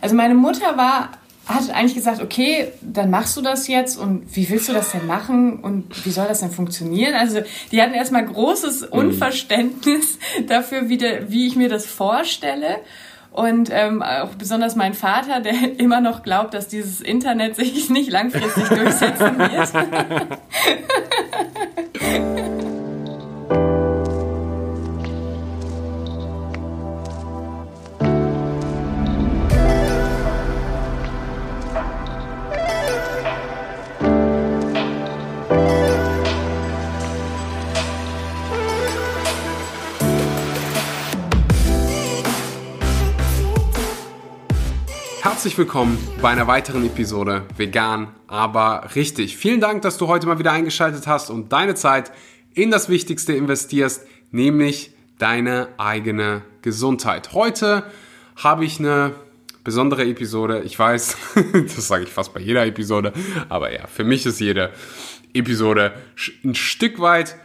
Also meine Mutter war hat eigentlich gesagt, okay, dann machst du das jetzt und wie willst du das denn machen und wie soll das denn funktionieren? Also die hatten erstmal großes mhm. Unverständnis dafür, wie, der, wie ich mir das vorstelle. Und ähm, auch besonders mein Vater, der immer noch glaubt, dass dieses Internet sich nicht langfristig durchsetzen wird. Herzlich willkommen bei einer weiteren Episode Vegan, aber richtig. Vielen Dank, dass du heute mal wieder eingeschaltet hast und deine Zeit in das Wichtigste investierst, nämlich deine eigene Gesundheit. Heute habe ich eine besondere Episode. Ich weiß, das sage ich fast bei jeder Episode, aber ja, für mich ist jede Episode ein Stück weit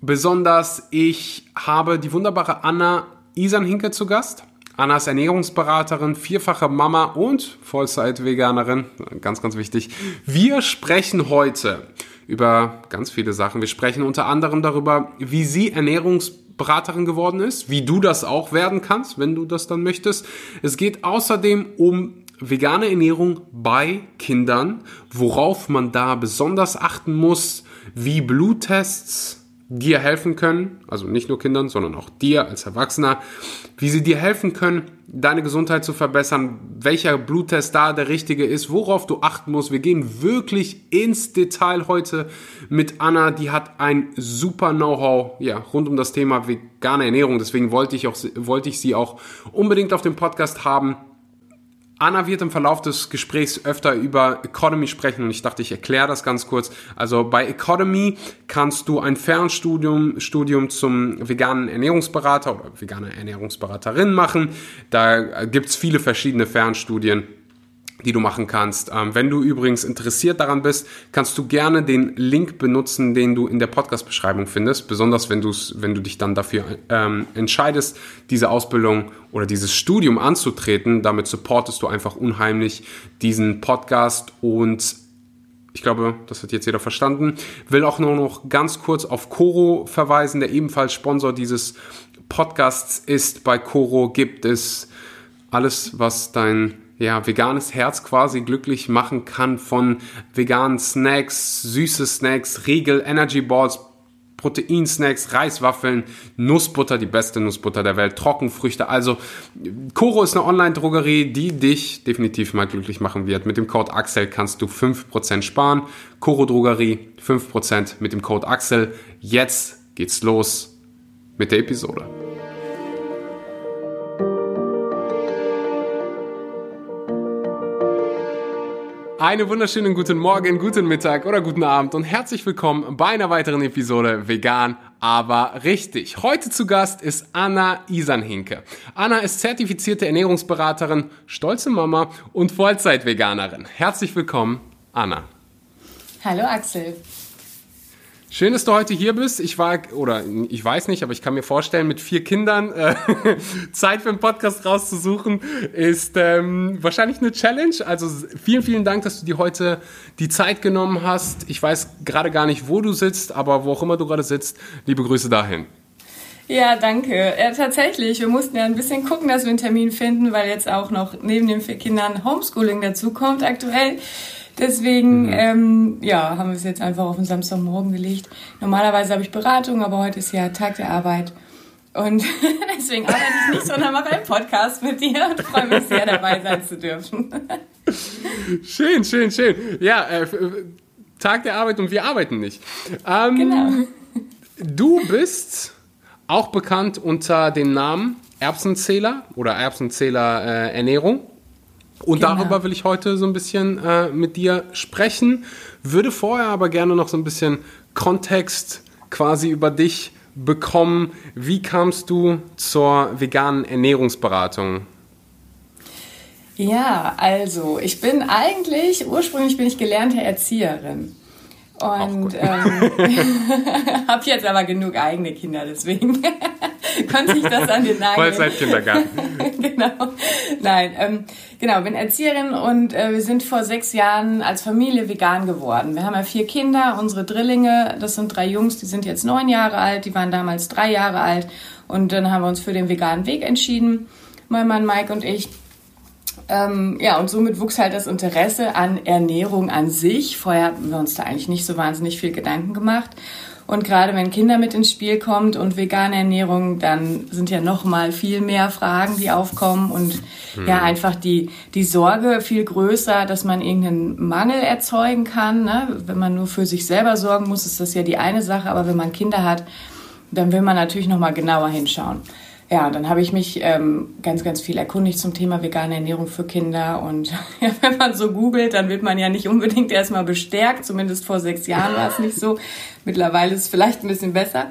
besonders. Ich habe die wunderbare Anna Isan Hinke zu Gast. Anna ist Ernährungsberaterin, vierfache Mama und Vollzeit-Veganerin. Ganz, ganz wichtig. Wir sprechen heute über ganz viele Sachen. Wir sprechen unter anderem darüber, wie sie Ernährungsberaterin geworden ist, wie du das auch werden kannst, wenn du das dann möchtest. Es geht außerdem um vegane Ernährung bei Kindern, worauf man da besonders achten muss, wie Bluttests dir helfen können, also nicht nur Kindern, sondern auch dir als Erwachsener, wie sie dir helfen können, deine Gesundheit zu verbessern, welcher Bluttest da der richtige ist, worauf du achten musst. Wir gehen wirklich ins Detail heute mit Anna, die hat ein super Know-how ja, rund um das Thema vegane Ernährung, deswegen wollte ich, auch, wollte ich sie auch unbedingt auf dem Podcast haben. Anna wird im Verlauf des Gesprächs öfter über Economy sprechen und ich dachte, ich erkläre das ganz kurz. Also bei Economy kannst du ein Fernstudium Studium zum veganen Ernährungsberater oder veganer Ernährungsberaterin machen. Da gibt's viele verschiedene Fernstudien die du machen kannst. Ähm, wenn du übrigens interessiert daran bist, kannst du gerne den Link benutzen, den du in der Podcast-Beschreibung findest. Besonders wenn, du's, wenn du dich dann dafür ähm, entscheidest, diese Ausbildung oder dieses Studium anzutreten. Damit supportest du einfach unheimlich diesen Podcast und ich glaube, das hat jetzt jeder verstanden. Will auch nur noch ganz kurz auf Coro verweisen, der ebenfalls Sponsor dieses Podcasts ist. Bei Coro gibt es alles, was dein ja, veganes Herz quasi glücklich machen kann von veganen Snacks, süße Snacks, Riegel, Energy Balls, Proteinsnacks, Reiswaffeln, Nussbutter, die beste Nussbutter der Welt, Trockenfrüchte. Also Koro ist eine Online-Drogerie, die dich definitiv mal glücklich machen wird. Mit dem Code Axel kannst du 5% sparen. Koro Drogerie 5% mit dem Code Axel. Jetzt geht's los mit der Episode. Einen wunderschönen guten Morgen, guten Mittag oder guten Abend und herzlich willkommen bei einer weiteren Episode Vegan, aber richtig. Heute zu Gast ist Anna Isanhinke. Anna ist zertifizierte Ernährungsberaterin, stolze Mama und Vollzeit-Veganerin. Herzlich willkommen, Anna. Hallo Axel. Schön, dass du heute hier bist. Ich war, oder ich weiß nicht, aber ich kann mir vorstellen, mit vier Kindern äh, Zeit für einen Podcast rauszusuchen, ist ähm, wahrscheinlich eine Challenge. Also vielen, vielen Dank, dass du dir heute die Zeit genommen hast. Ich weiß gerade gar nicht, wo du sitzt, aber wo auch immer du gerade sitzt, liebe Grüße dahin. Ja, danke. Ja, tatsächlich. Wir mussten ja ein bisschen gucken, dass wir einen Termin finden, weil jetzt auch noch neben den vier Kindern Homeschooling dazukommt aktuell. Deswegen, mhm. ähm, ja, haben wir es jetzt einfach auf den Samstagmorgen gelegt. Normalerweise habe ich Beratung, aber heute ist ja Tag der Arbeit. Und deswegen arbeite ich nicht, sondern mache einen Podcast mit dir und freue mich sehr, dabei sein zu dürfen. schön, schön, schön. Ja, äh, Tag der Arbeit und wir arbeiten nicht. Ähm, genau. Du bist auch bekannt unter dem Namen Erbsenzähler oder Erbsenzähler äh, Ernährung. Und genau. darüber will ich heute so ein bisschen äh, mit dir sprechen. Würde vorher aber gerne noch so ein bisschen Kontext quasi über dich bekommen. Wie kamst du zur veganen Ernährungsberatung? Ja, also ich bin eigentlich, ursprünglich bin ich gelernte Erzieherin. Und ähm, habe jetzt aber genug eigene Kinder, deswegen konnte ich das an den Nagel. Vollzeit-Kindergarten. genau. Nein, ähm, genau, bin Erzieherin und äh, wir sind vor sechs Jahren als Familie vegan geworden. Wir haben ja vier Kinder, unsere Drillinge, das sind drei Jungs, die sind jetzt neun Jahre alt, die waren damals drei Jahre alt und dann haben wir uns für den veganen Weg entschieden, mein Mann Mike und ich. Ähm, ja, und somit wuchs halt das Interesse an Ernährung an sich. Vorher haben wir uns da eigentlich nicht so wahnsinnig viel Gedanken gemacht. Und gerade wenn Kinder mit ins Spiel kommt und vegane Ernährung, dann sind ja noch mal viel mehr Fragen, die aufkommen und hm. ja einfach die die Sorge viel größer, dass man irgendeinen Mangel erzeugen kann. Ne? Wenn man nur für sich selber sorgen muss, ist das ja die eine Sache. Aber wenn man Kinder hat, dann will man natürlich noch mal genauer hinschauen. Ja, und dann habe ich mich ähm, ganz, ganz viel erkundigt zum Thema vegane Ernährung für Kinder. Und ja, wenn man so googelt, dann wird man ja nicht unbedingt erstmal bestärkt. Zumindest vor sechs Jahren war es nicht so. Mittlerweile ist es vielleicht ein bisschen besser.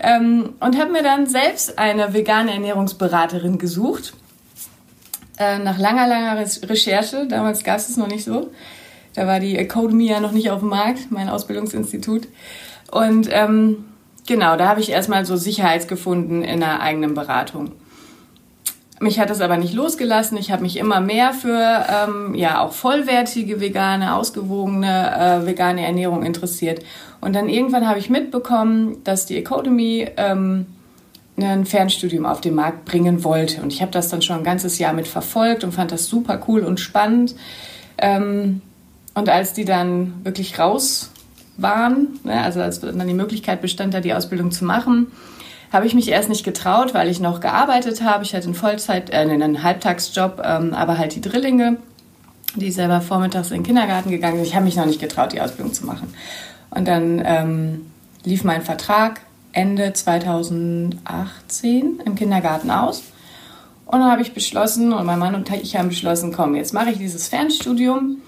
Ähm, und habe mir dann selbst eine vegane Ernährungsberaterin gesucht. Äh, nach langer, langer Recherche. Damals gab es es noch nicht so. Da war die Academy ja noch nicht auf dem Markt, mein Ausbildungsinstitut. Und ähm, Genau, da habe ich erstmal so Sicherheit gefunden in einer eigenen Beratung. Mich hat das aber nicht losgelassen. Ich habe mich immer mehr für ähm, ja auch vollwertige vegane, ausgewogene äh, vegane Ernährung interessiert. Und dann irgendwann habe ich mitbekommen, dass die Academy ähm, ein Fernstudium auf den Markt bringen wollte. Und ich habe das dann schon ein ganzes Jahr mit verfolgt und fand das super cool und spannend. Ähm, und als die dann wirklich raus waren, ne, also als dann die Möglichkeit bestand, da die Ausbildung zu machen, habe ich mich erst nicht getraut, weil ich noch gearbeitet habe. Ich hatte einen Vollzeit, äh, einen Halbtagsjob, ähm, aber halt die Drillinge, die selber vormittags in den Kindergarten gegangen sind. Ich habe mich noch nicht getraut, die Ausbildung zu machen. Und dann ähm, lief mein Vertrag Ende 2018 im Kindergarten aus. Und dann habe ich beschlossen, und mein Mann und ich haben beschlossen, komm, jetzt mache ich dieses Fernstudium.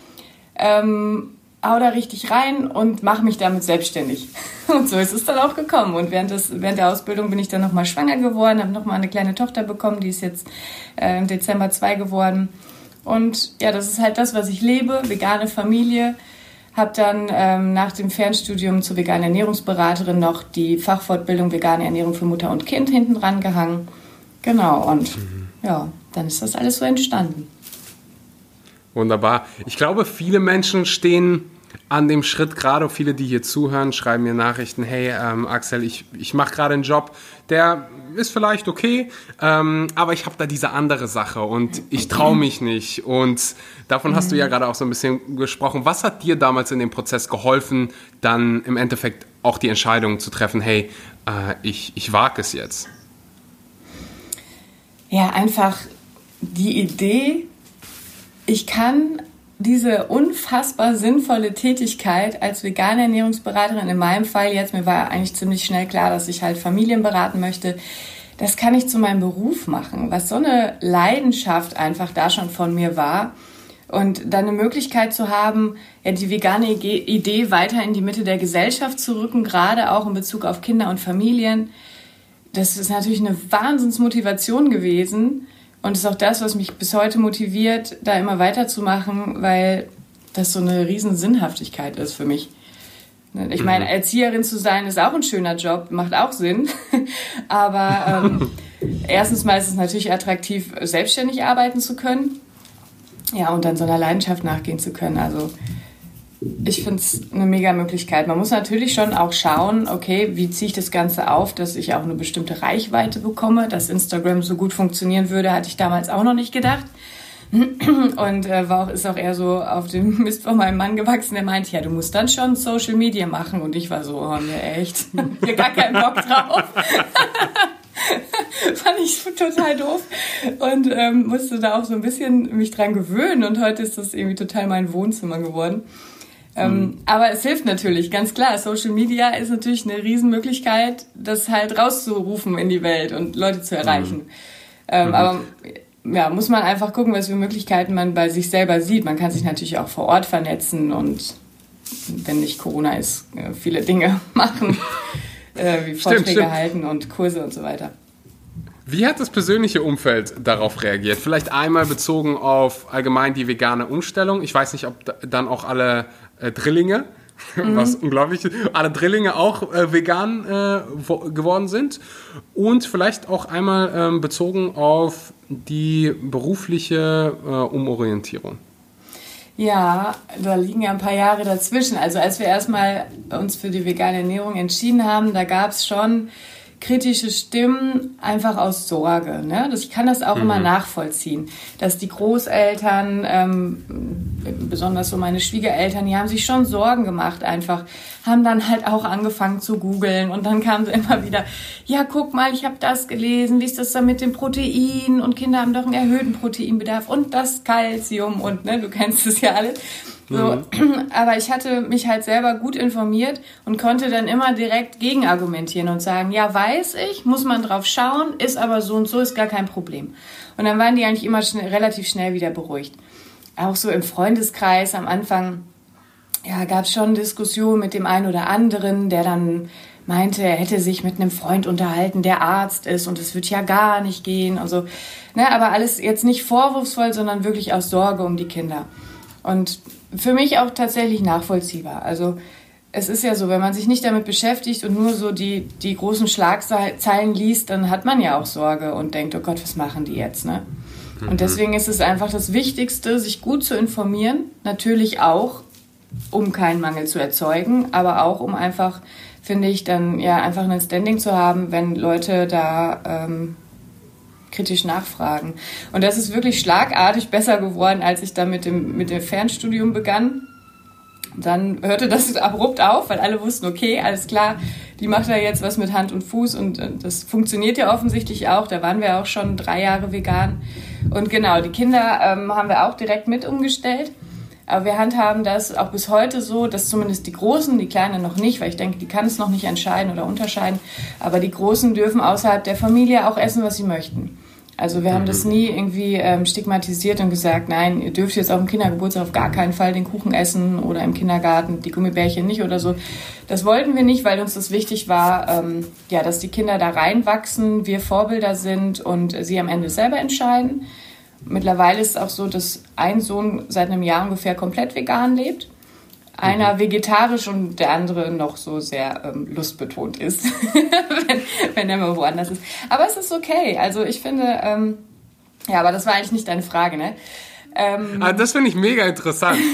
Ähm, hau da richtig rein und mache mich damit selbstständig. Und so ist es dann auch gekommen. Und während, des, während der Ausbildung bin ich dann nochmal schwanger geworden, habe nochmal eine kleine Tochter bekommen, die ist jetzt äh, im Dezember zwei geworden. Und ja, das ist halt das, was ich lebe, vegane Familie. Habe dann ähm, nach dem Fernstudium zur veganen Ernährungsberaterin noch die Fachfortbildung vegane Ernährung für Mutter und Kind hinten dran gehangen. Genau, und mhm. ja, dann ist das alles so entstanden. Wunderbar. Ich glaube, viele Menschen stehen an dem Schritt, gerade viele, die hier zuhören, schreiben mir Nachrichten, hey ähm, Axel, ich, ich mache gerade einen Job, der ist vielleicht okay, ähm, aber ich habe da diese andere Sache und ich traue mich nicht. Und davon hast du ja gerade auch so ein bisschen gesprochen. Was hat dir damals in dem Prozess geholfen, dann im Endeffekt auch die Entscheidung zu treffen, hey, äh, ich, ich wage es jetzt? Ja, einfach die Idee, ich kann diese unfassbar sinnvolle Tätigkeit als vegane Ernährungsberaterin, in meinem Fall jetzt, mir war eigentlich ziemlich schnell klar, dass ich halt Familien beraten möchte, das kann ich zu meinem Beruf machen, was so eine Leidenschaft einfach da schon von mir war. Und dann eine Möglichkeit zu haben, ja, die vegane Idee weiter in die Mitte der Gesellschaft zu rücken, gerade auch in Bezug auf Kinder und Familien, das ist natürlich eine Wahnsinnsmotivation gewesen. Und ist auch das, was mich bis heute motiviert, da immer weiterzumachen, weil das so eine riesen Sinnhaftigkeit ist für mich. Ich mhm. meine, Erzieherin zu sein ist auch ein schöner Job, macht auch Sinn. Aber ähm, erstens mal ist es natürlich attraktiv, selbstständig arbeiten zu können. Ja, und dann so einer Leidenschaft nachgehen zu können. Also ich finde es eine mega Möglichkeit. Man muss natürlich schon auch schauen, okay, wie ziehe ich das Ganze auf, dass ich auch eine bestimmte Reichweite bekomme. Dass Instagram so gut funktionieren würde, hatte ich damals auch noch nicht gedacht. Und äh, war auch, ist auch eher so auf dem Mist von meinem Mann gewachsen, der meinte, ja, du musst dann schon Social Media machen. Und ich war so, oh ne, echt, hier gar keinen Bock drauf. Fand ich total doof und ähm, musste da auch so ein bisschen mich dran gewöhnen. Und heute ist das irgendwie total mein Wohnzimmer geworden. Ähm, mhm. Aber es hilft natürlich, ganz klar. Social Media ist natürlich eine Riesenmöglichkeit, das halt rauszurufen in die Welt und Leute zu erreichen. Mhm. Ähm, mhm. Aber ja, muss man einfach gucken, was für Möglichkeiten man bei sich selber sieht. Man kann sich natürlich auch vor Ort vernetzen und wenn nicht Corona ist, äh, viele Dinge machen, äh, wie Vorträge stimmt, stimmt. halten und Kurse und so weiter. Wie hat das persönliche Umfeld darauf reagiert? Vielleicht einmal bezogen auf allgemein die vegane Umstellung. Ich weiß nicht, ob dann auch alle äh, Drillinge mhm. was unglaublich ist. Alle Drillinge auch äh, vegan äh, geworden sind. Und vielleicht auch einmal ähm, bezogen auf die berufliche äh, Umorientierung. Ja, da liegen ja ein paar Jahre dazwischen. Also als wir erstmal uns für die vegane Ernährung entschieden haben, da gab es schon kritische Stimmen einfach aus Sorge. Ne? Ich kann das auch mhm. immer nachvollziehen, dass die Großeltern, ähm, besonders so meine Schwiegereltern, die haben sich schon Sorgen gemacht einfach, haben dann halt auch angefangen zu googeln und dann kamen sie immer wieder, ja guck mal, ich habe das gelesen, wie ist das da mit dem Protein und Kinder haben doch einen erhöhten Proteinbedarf und das Kalzium und ne, du kennst es ja alles. So, mhm. aber ich hatte mich halt selber gut informiert und konnte dann immer direkt gegenargumentieren und sagen, ja, weiß ich, muss man drauf schauen, ist aber so und so, ist gar kein Problem. Und dann waren die eigentlich immer schnell, relativ schnell wieder beruhigt. Auch so im Freundeskreis am Anfang, ja, gab es schon Diskussionen mit dem einen oder anderen, der dann meinte, er hätte sich mit einem Freund unterhalten, der Arzt ist und es wird ja gar nicht gehen und so. Ne, aber alles jetzt nicht vorwurfsvoll, sondern wirklich aus Sorge um die Kinder. Und für mich auch tatsächlich nachvollziehbar. Also es ist ja so, wenn man sich nicht damit beschäftigt und nur so die, die großen Schlagzeilen liest, dann hat man ja auch Sorge und denkt, oh Gott, was machen die jetzt, ne? Und mhm. deswegen ist es einfach das Wichtigste, sich gut zu informieren. Natürlich auch, um keinen Mangel zu erzeugen, aber auch, um einfach, finde ich, dann ja einfach ein Standing zu haben, wenn Leute da ähm, kritisch nachfragen. Und das ist wirklich schlagartig besser geworden, als ich dann mit dem, mit dem Fernstudium begann. Dann hörte das abrupt auf, weil alle wussten, okay, alles klar, die macht da jetzt was mit Hand und Fuß und äh, das funktioniert ja offensichtlich auch. Da waren wir auch schon drei Jahre vegan. Und genau, die Kinder ähm, haben wir auch direkt mit umgestellt. Aber wir handhaben das auch bis heute so, dass zumindest die Großen, die Kleinen noch nicht, weil ich denke, die kann es noch nicht entscheiden oder unterscheiden, aber die Großen dürfen außerhalb der Familie auch essen, was sie möchten. Also wir haben das nie irgendwie ähm, stigmatisiert und gesagt, nein, ihr dürft jetzt auf dem Kindergeburtstag auf gar keinen Fall den Kuchen essen oder im Kindergarten die Gummibärchen nicht oder so. Das wollten wir nicht, weil uns das wichtig war, ähm, ja, dass die Kinder da reinwachsen, wir Vorbilder sind und sie am Ende selber entscheiden. Mittlerweile ist es auch so, dass ein Sohn seit einem Jahr ungefähr komplett vegan lebt. Einer mhm. vegetarisch und der andere noch so sehr ähm, lustbetont ist, wenn, wenn er mal woanders ist. Aber es ist okay. Also ich finde, ähm, ja, aber das war eigentlich nicht deine Frage, ne? Ähm, ah, das finde ich mega interessant.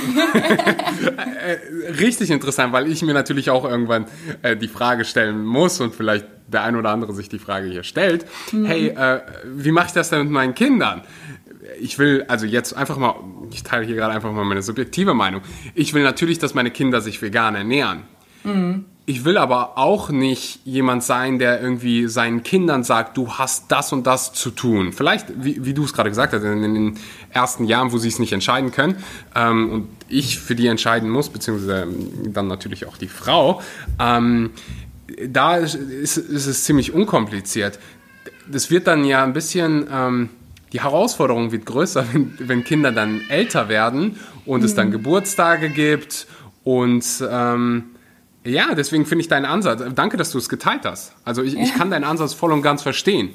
Äh, richtig interessant, weil ich mir natürlich auch irgendwann äh, die Frage stellen muss und vielleicht der ein oder andere sich die Frage hier stellt. Mhm. Hey, äh, wie mache ich das denn mit meinen Kindern? Ich will, also jetzt einfach mal, ich teile hier gerade einfach mal meine subjektive Meinung. Ich will natürlich, dass meine Kinder sich vegan ernähren. Mhm. Ich will aber auch nicht jemand sein, der irgendwie seinen Kindern sagt, du hast das und das zu tun. Vielleicht, wie, wie du es gerade gesagt hast, in, den ersten Jahren, wo sie es nicht entscheiden können ähm, und ich für die entscheiden muss, beziehungsweise dann natürlich auch die Frau, ähm, da ist, ist, ist, es ziemlich unkompliziert. Das wird dann ja ein bisschen... Ähm, die Herausforderung wird größer, wenn, wenn Kinder dann älter werden und mhm. es dann mhm. Geburtstage gibt. Und ähm, ja, deswegen finde ich deinen Ansatz, danke, dass du es geteilt hast. Also ich, ja. ich kann deinen Ansatz voll und ganz verstehen.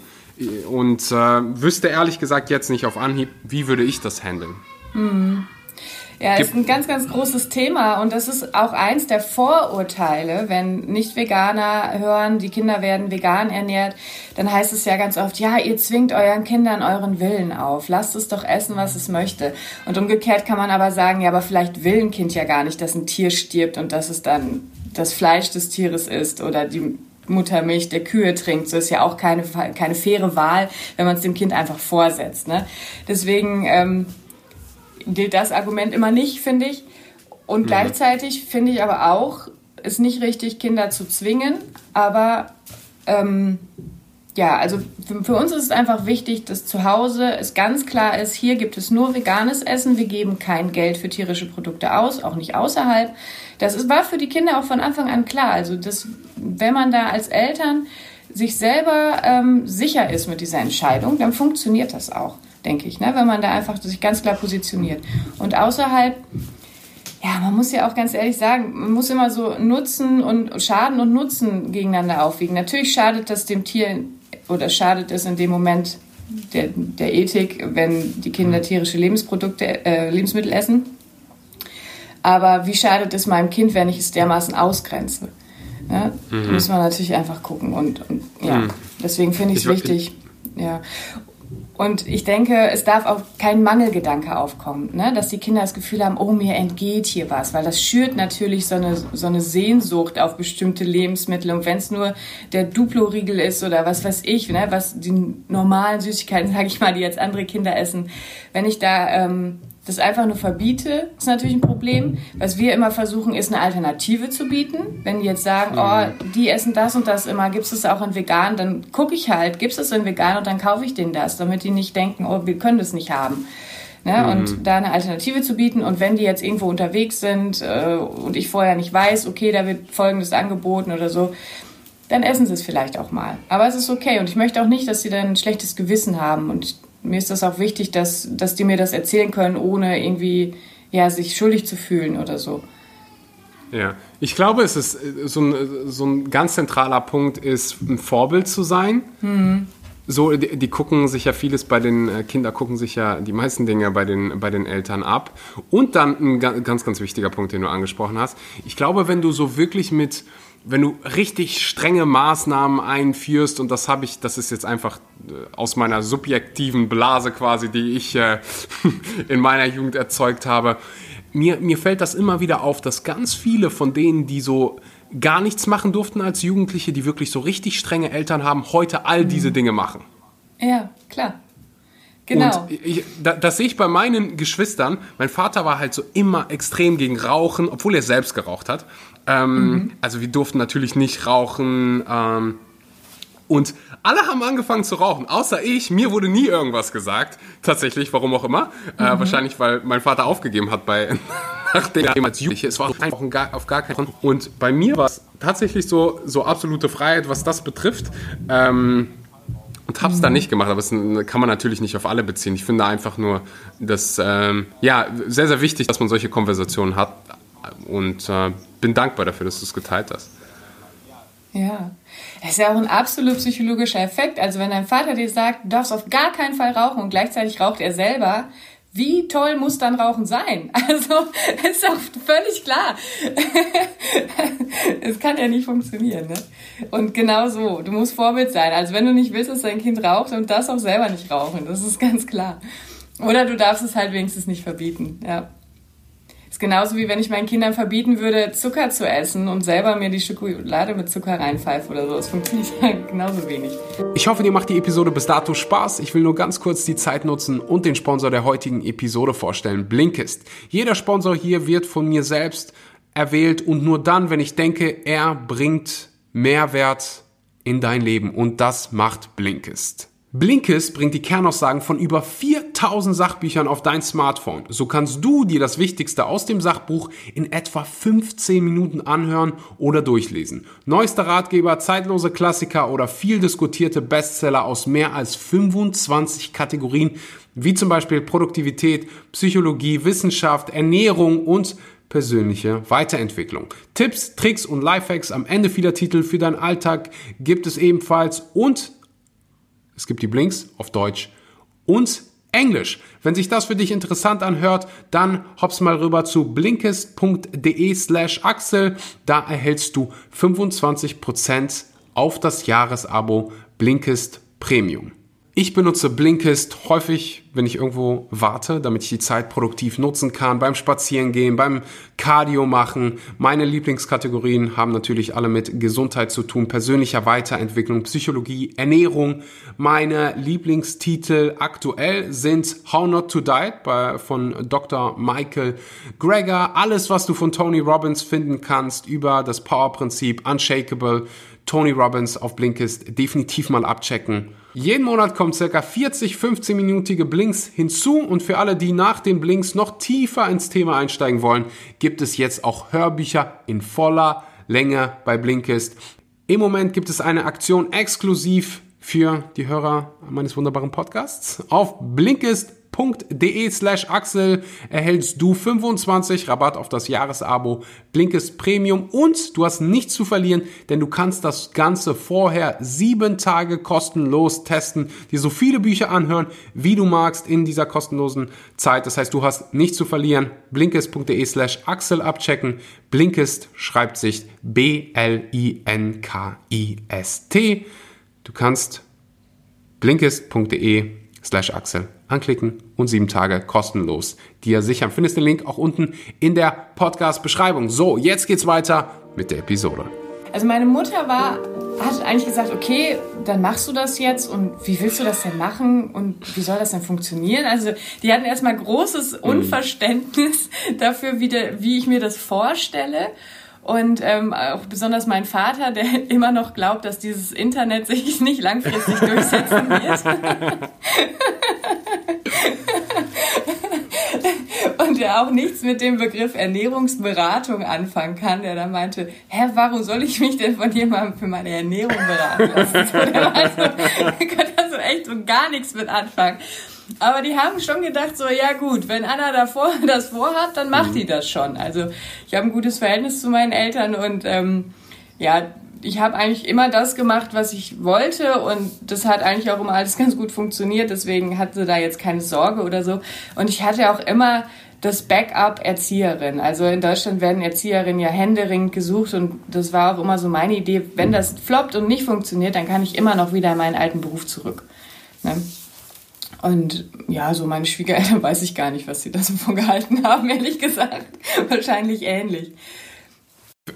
Und äh, wüsste ehrlich gesagt jetzt nicht auf Anhieb, wie würde ich das handeln. Mhm. Ja, ist ein ganz, ganz großes Thema und das ist auch eins der Vorurteile, wenn Nicht-Veganer hören, die Kinder werden vegan ernährt, dann heißt es ja ganz oft, ja, ihr zwingt euren Kindern euren Willen auf, lasst es doch essen, was es möchte. Und umgekehrt kann man aber sagen, ja, aber vielleicht will ein Kind ja gar nicht, dass ein Tier stirbt und dass es dann das Fleisch des Tieres ist oder die Muttermilch der Kühe trinkt. So ist ja auch keine, keine faire Wahl, wenn man es dem Kind einfach vorsetzt. Ne? Deswegen ähm, gilt das Argument immer nicht, finde ich. Und mhm. gleichzeitig finde ich aber auch, ist nicht richtig, Kinder zu zwingen. Aber ähm, ja, also für, für, uns ist es einfach wichtig, dass zu Hause es ganz klar ist, hier gibt es nur veganes Essen, wir geben kein Geld für tierische Produkte aus, auch nicht außerhalb. Das ist, war für die Kinder auch von Anfang an klar. Also das, wenn man da als Eltern sich selber ähm, sicher ist mit dieser Entscheidung, dann funktioniert das auch denke ich, ne? wenn man da einfach sich ganz klar positioniert. Und außerhalb, ja, man muss ja auch ganz ehrlich sagen, man muss immer so Nutzen und Schaden und Nutzen gegeneinander aufwiegen. Natürlich schadet das dem Tier oder schadet es in dem Moment der, der Ethik, wenn die Kinder mhm. tierische Lebensprodukte, äh, Lebensmittel essen. Aber wie schadet es meinem Kind, wenn ich es dermaßen ausgrenze? Ja, mhm. Muss man natürlich einfach gucken. Und, und ja, mhm. deswegen finde ich es wichtig. Ja. Und ich denke, es darf auch kein Mangelgedanke aufkommen, ne? dass die Kinder das Gefühl haben, oh, mir entgeht hier was, weil das schürt natürlich so eine, so eine Sehnsucht auf bestimmte Lebensmittel. Und wenn es nur der Duplo-Riegel ist oder was weiß ich, ne? was die normalen Süßigkeiten, sage ich mal, die jetzt andere Kinder essen, wenn ich da ähm, das einfach nur verbiete, ist natürlich ein Problem. Was wir immer versuchen, ist eine Alternative zu bieten. Wenn die jetzt sagen, oh, die essen das und das immer, gibt es das auch in vegan, dann gucke ich halt, gibt es das in vegan und dann kaufe ich denen das, damit die nicht denken, oh, wir können das nicht haben. Ne? Mhm. Und da eine Alternative zu bieten und wenn die jetzt irgendwo unterwegs sind äh, und ich vorher nicht weiß, okay, da wird folgendes angeboten oder so, dann essen sie es vielleicht auch mal. Aber es ist okay und ich möchte auch nicht, dass sie dann ein schlechtes Gewissen haben und mir ist das auch wichtig, dass, dass die mir das erzählen können, ohne irgendwie ja, sich schuldig zu fühlen oder so. Ja, ich glaube, es ist äh, so ein, so ein ganz zentraler Punkt, ist ein Vorbild zu sein. Mhm. So, die, die, gucken sich ja vieles bei den äh, Kinder gucken sich ja die meisten Dinge bei den bei den Eltern ab. Und dann ein ganz ganz wichtiger Punkt, den du angesprochen hast. Ich glaube, wenn du so wirklich mit wenn du richtig strenge Maßnahmen einführst, und das habe ich, das ist jetzt einfach äh, aus meiner subjektiven Blase quasi, die ich äh, in meiner Jugend erzeugt habe, mir, mir fällt das immer wieder auf, dass ganz viele von denen, die so gar nichts machen durften als Jugendliche, die wirklich so richtig strenge Eltern haben, heute all diese Dinge machen. Ja, klar. Genau. Ich, das sehe ich bei meinen Geschwistern. Mein Vater war halt so immer extrem gegen Rauchen, obwohl er selbst geraucht hat. Ähm, mhm. Also wir durften natürlich nicht rauchen. Ähm, und alle haben angefangen zu rauchen, außer ich. Mir wurde nie irgendwas gesagt. Tatsächlich, warum auch immer. Äh, mhm. Äh, wahrscheinlich, weil mein Vater aufgegeben hat bei nachdem er als Jugendliche. Es war einfach auf gar keinen Fall. Und bei mir war es tatsächlich so, so absolute Freiheit, was das betrifft. Ähm, und hab's mhm. dann nicht gemacht, aber das kann man natürlich nicht auf alle beziehen. Ich finde einfach nur, dass ähm, ja sehr sehr wichtig, dass man solche Konversationen hat, und äh, bin dankbar dafür, dass du es geteilt hast. Ja, das ist ja auch ein absolut psychologischer Effekt. Also wenn dein Vater dir sagt, du darfst auf gar keinen Fall rauchen und gleichzeitig raucht er selber, wie toll muss dann Rauchen sein? Also ist doch völlig klar. Es kann ja nicht funktionieren. Ne? Und genau so, du musst Vorbild sein. Also wenn du nicht willst, dass dein Kind raucht, darfst du auch selber nicht rauchen. Das ist ganz klar. Oder du darfst es halt wenigstens nicht verbieten. Ja. Ist genauso wie wenn ich meinen Kindern verbieten würde, Zucker zu essen und selber mir die Schokolade mit Zucker reinpfeife oder so. Das funktioniert genauso wenig. Ich hoffe, dir macht die Episode bis dato Spaß. Ich will nur ganz kurz die Zeit nutzen und den Sponsor der heutigen Episode vorstellen, Blinkist. Jeder Sponsor hier wird von mir selbst erwählt und nur dann, wenn ich denke, er bringt Mehrwert in dein Leben und das macht Blinkist. Blinkist bringt die Kernaussagen von über 4000 Sachbüchern auf dein Smartphone. So kannst du dir das Wichtigste aus dem Sachbuch in etwa 15 Minuten anhören oder durchlesen. Neuester Ratgeber, zeitlose Klassiker oder viel diskutierte Bestseller aus mehr als 25 Kategorien, wie zum Beispiel Produktivität, Psychologie, Wissenschaft, Ernährung und persönliche Weiterentwicklung. Tipps, Tricks und Lifehacks am Ende vieler Titel für deinen Alltag gibt es ebenfalls und es gibt die Blinks auf Deutsch und Englisch. Wenn sich das für dich interessant anhört, dann hops mal rüber zu blinkist.de slash Axel. Da erhältst du 25% auf das Jahresabo Blinkist Premium. Ich benutze Blinkist häufig, wenn ich irgendwo warte, damit ich die Zeit produktiv nutzen kann, beim Spazierengehen, beim Cardio machen. Meine Lieblingskategorien haben natürlich alle mit Gesundheit zu tun, persönlicher Weiterentwicklung, Psychologie, Ernährung. Meine Lieblingstitel aktuell sind How Not to Diet bei, von Dr. Michael Greger. Alles, was du von Tony Robbins finden kannst über das Power-Prinzip, Unshakable, Tony Robbins auf Blinkist definitiv mal abchecken. Jeden Monat kommen circa 40, 15-minütige Blinks hinzu und für alle, die nach den Blinks noch tiefer ins Thema einsteigen wollen, gibt es jetzt auch Hörbücher in voller Länge bei Blinkist. Im Moment gibt es eine Aktion exklusiv für die Hörer meines wunderbaren Podcasts. Auf Blinkist blinkist.de slash Axel erhältst du 25 Rabatt auf das Jahresabo Blinkist Premium und du hast nichts zu verlieren, denn du kannst das Ganze vorher sieben Tage kostenlos testen, dir so viele Bücher anhören, wie du magst in dieser kostenlosen Zeit. Das heißt, du hast nichts zu verlieren. Blinkist.de slash Axel abchecken. Blinkist schreibt sich B-L-I-N-K-I-S-T. Du kannst blinkist.de slash Axel anklicken und sieben Tage kostenlos dir sichern. Findest den Link auch unten in der Podcast-Beschreibung. So, jetzt geht's weiter mit der Episode. Also meine Mutter war, hat eigentlich gesagt, okay, dann machst du das jetzt und wie willst du das denn machen und wie soll das denn funktionieren? Also die hatten erstmal großes mhm. Unverständnis dafür, wie, de, wie ich mir das vorstelle. Und ähm, auch besonders mein Vater, der immer noch glaubt, dass dieses Internet sich nicht langfristig durchsetzen wird. und der auch nichts mit dem Begriff Ernährungsberatung anfangen kann, der dann meinte, hä, warum soll ich mich denn von jemandem für meine Ernährung beraten lassen? So, der meinte, konnte also echt so gar nichts mit anfangen. Aber die haben schon gedacht, so, ja gut, wenn Anna davor das vorhat, dann macht mhm. die das schon. Also ich habe ein gutes Verhältnis zu meinen Eltern und ähm, ja, ich habe eigentlich immer das gemacht, was ich wollte und das hat eigentlich auch immer alles ganz gut funktioniert. Deswegen hatte da jetzt keine Sorge oder so. Und ich hatte auch immer das Backup Erzieherin. Also in Deutschland werden Erzieherinnen ja händeringend gesucht und das war auch immer so meine Idee. Wenn das floppt und nicht funktioniert, dann kann ich immer noch wieder in meinen alten Beruf zurück. Ne? Und ja, so meine Schwiegereltern weiß ich gar nicht, was sie da so von gehalten haben, ehrlich gesagt. Wahrscheinlich ähnlich.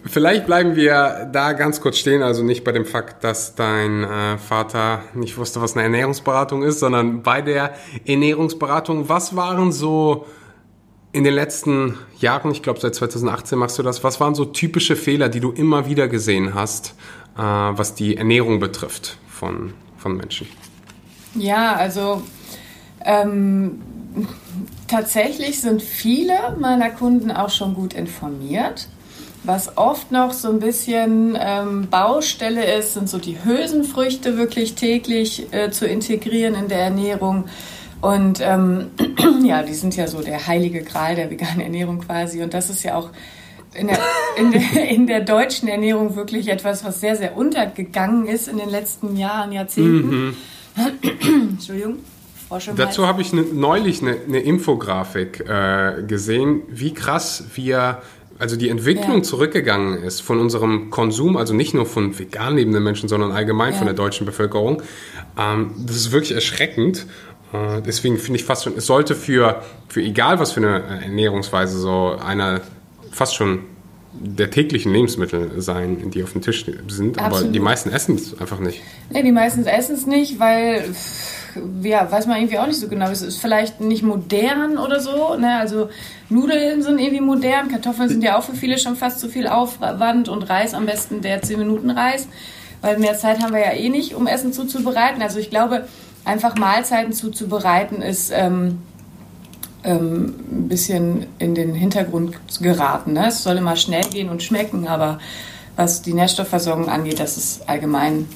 Vielleicht bleiben wir da ganz kurz stehen, also nicht bei dem Fakt, dass dein äh, Vater nicht wusste, was eine Ernährungsberatung ist, sondern bei der Ernährungsberatung. Was waren so in den letzten Jahren, ich glaube seit 2018 machst du das, was waren so typische Fehler, die du immer wieder gesehen hast, äh, was die Ernährung betrifft von, von Menschen? Ja, also ähm, tatsächlich sind viele meiner Kunden auch schon gut informiert. Was oft noch so ein bisschen ähm, Baustelle ist, sind so die Hülsenfrüchte wirklich täglich äh, zu integrieren in der Ernährung. Und ähm, ja, die sind ja so der heilige Gral der veganen Ernährung quasi. Und das ist ja auch in der, in, der, in der deutschen Ernährung wirklich etwas, was sehr, sehr untergegangen ist in den letzten Jahren, Jahrzehnten. Mhm. Entschuldigung. Dazu habe ich ne, neulich eine, eine Infografik äh, gesehen, wie krass wir also die Entwicklung ja. zurückgegangen ist von unserem Konsum, also nicht nur von vegan lebenden Menschen, sondern allgemein ja. von der deutschen Bevölkerung, ähm, das ist wirklich erschreckend. Äh, deswegen finde ich fast schon, es sollte für, für egal was für eine Ernährungsweise so einer fast schon der täglichen Lebensmittel sein, die auf dem Tisch sind. Absolut. Aber die meisten essen es einfach nicht. Nee, die meisten essen es nicht, weil ja, weiß man irgendwie auch nicht so genau. Es ist vielleicht nicht modern oder so. Ne? Also Nudeln sind irgendwie modern, Kartoffeln sind ja auch für viele schon fast zu viel Aufwand und Reis am besten der 10 Minuten Reis, weil mehr Zeit haben wir ja eh nicht, um Essen zuzubereiten. Also ich glaube, einfach Mahlzeiten zuzubereiten ist ähm, ähm, ein bisschen in den Hintergrund geraten. Ne? Es soll immer schnell gehen und schmecken, aber was die Nährstoffversorgung angeht, das ist allgemein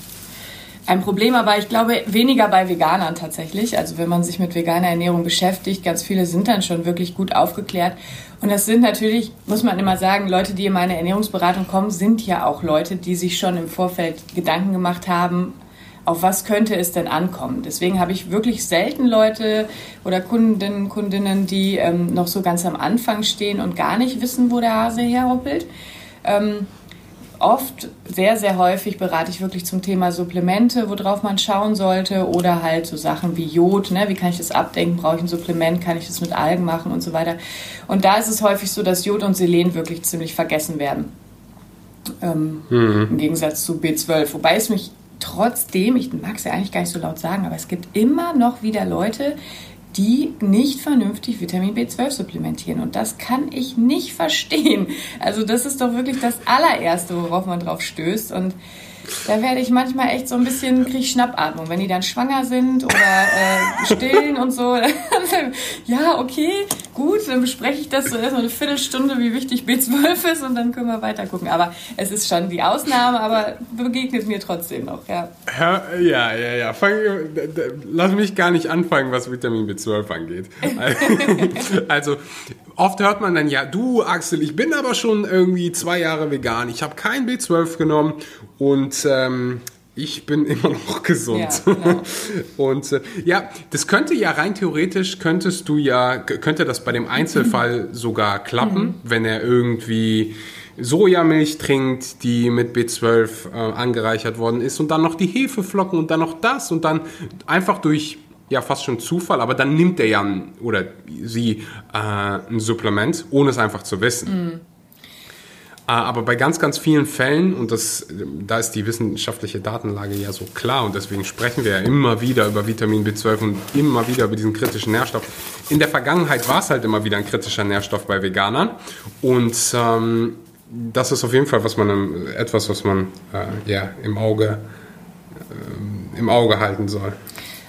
ein Problem, aber ich glaube weniger bei Veganern tatsächlich. Also wenn man sich mit veganer Ernährung beschäftigt, ganz viele sind dann schon wirklich gut aufgeklärt. Und das sind natürlich, muss man immer sagen, Leute, die in meine Ernährungsberatung kommen, sind ja auch Leute, die sich schon im Vorfeld Gedanken gemacht haben, auf was könnte es denn ankommen. Deswegen habe ich wirklich selten Leute oder Kundinnen, Kundinnen, die ähm, noch so ganz am Anfang stehen und gar nicht wissen, wo der Hase herhoppelt. Ähm, oft, sehr, sehr häufig berate ich wirklich zum Thema Supplemente, worauf man schauen sollte oder halt so Sachen wie Jod, ne? wie kann ich das abdenken, brauche ich ein Supplement, kann ich das mit Algen machen und so weiter. Und da ist es häufig so, dass Jod und Selen wirklich ziemlich vergessen werden. Ähm, mhm. Im Gegensatz zu B12. Wobei es mich trotzdem, ich mag es ja eigentlich gar nicht so laut sagen, aber es gibt immer noch wieder Leute, die nicht vernünftig Vitamin B12 supplementieren. Und das kann ich nicht verstehen. Also das ist doch wirklich das allererste, worauf man drauf stößt. Und da werde ich manchmal echt so ein bisschen, kriege ich Schnappatmung. Wenn die dann schwanger sind oder äh, stillen und so, ja, okay, gut, dann bespreche ich das so erstmal eine Viertelstunde, wie wichtig B12 ist und dann können wir weiter gucken. Aber es ist schon die Ausnahme, aber begegnet mir trotzdem noch, ja. Ja, ja, ja. ja. Fang, lass mich gar nicht anfangen, was Vitamin B12 angeht. also, oft hört man dann, ja, du Axel, ich bin aber schon irgendwie zwei Jahre vegan, ich habe kein B12 genommen und ähm, ich bin immer noch gesund. Ja, genau. Und äh, ja, das könnte ja rein theoretisch, könntest du ja, könnte das bei dem Einzelfall sogar klappen, mhm. wenn er irgendwie Sojamilch trinkt, die mit B12 äh, angereichert worden ist und dann noch die Hefeflocken und dann noch das und dann einfach durch ja fast schon Zufall, aber dann nimmt er ja oder sie äh, ein Supplement, ohne es einfach zu wissen. Mhm. Ah, aber bei ganz, ganz vielen Fällen, und das, da ist die wissenschaftliche Datenlage ja so klar, und deswegen sprechen wir ja immer wieder über Vitamin B12 und immer wieder über diesen kritischen Nährstoff. In der Vergangenheit war es halt immer wieder ein kritischer Nährstoff bei Veganern. Und ähm, das ist auf jeden Fall was man, etwas, was man äh, ja, im, Auge, äh, im Auge halten soll.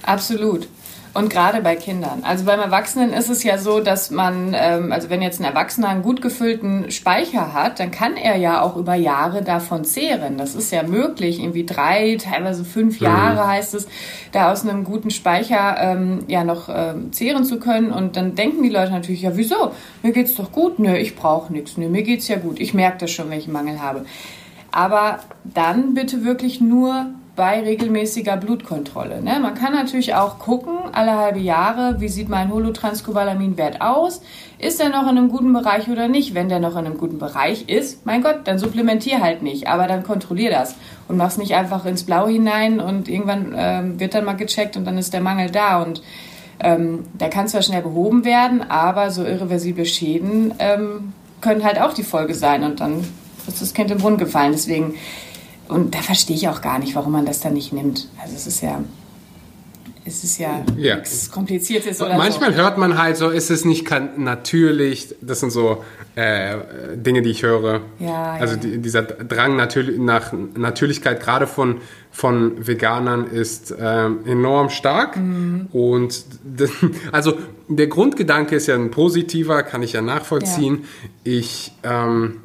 Absolut. Und gerade bei Kindern. Also beim Erwachsenen ist es ja so, dass man, ähm, also wenn jetzt ein Erwachsener einen gut gefüllten Speicher hat, dann kann er ja auch über Jahre davon zehren. Das ist ja möglich, irgendwie drei, teilweise fünf mhm. Jahre heißt es, da aus einem guten Speicher ähm, ja noch ähm, zehren zu können. Und dann denken die Leute natürlich, ja wieso? Mir geht's doch gut. Nö, ich brauche nichts. Nö, mir geht's ja gut. Ich merke das schon, wenn ich Mangel habe. Aber dann bitte wirklich nur bei regelmäßiger Blutkontrolle. Ne? Man kann natürlich auch gucken, alle halbe Jahre, wie sieht mein Holotranscobalaminwert aus? Ist er noch in einem guten Bereich oder nicht? Wenn der noch in einem guten Bereich ist, mein Gott, dann supplementier halt nicht, aber dann kontrollier das und mach's nicht einfach ins Blau hinein und irgendwann ähm, wird dann mal gecheckt und dann ist der Mangel da und ähm, der kann zwar schnell behoben werden, aber so irreversible Schäden ähm, können halt auch die Folge sein und dann ist das Kind im Brunnen gefallen. Deswegen und da verstehe ich auch gar nicht, warum man das dann nicht nimmt. Also es ist ja, es ist ja, ja. nichts Kompliziertes oder Manchmal so. hört man halt so, ist es nicht natürlich, das sind so äh, Dinge, die ich höre. Ja, also ja. Die, dieser Drang natürlich, nach Natürlichkeit, gerade von, von Veganern, ist äh, enorm stark. Mhm. Und das, also der Grundgedanke ist ja ein positiver, kann ich ja nachvollziehen. Ich... Ähm,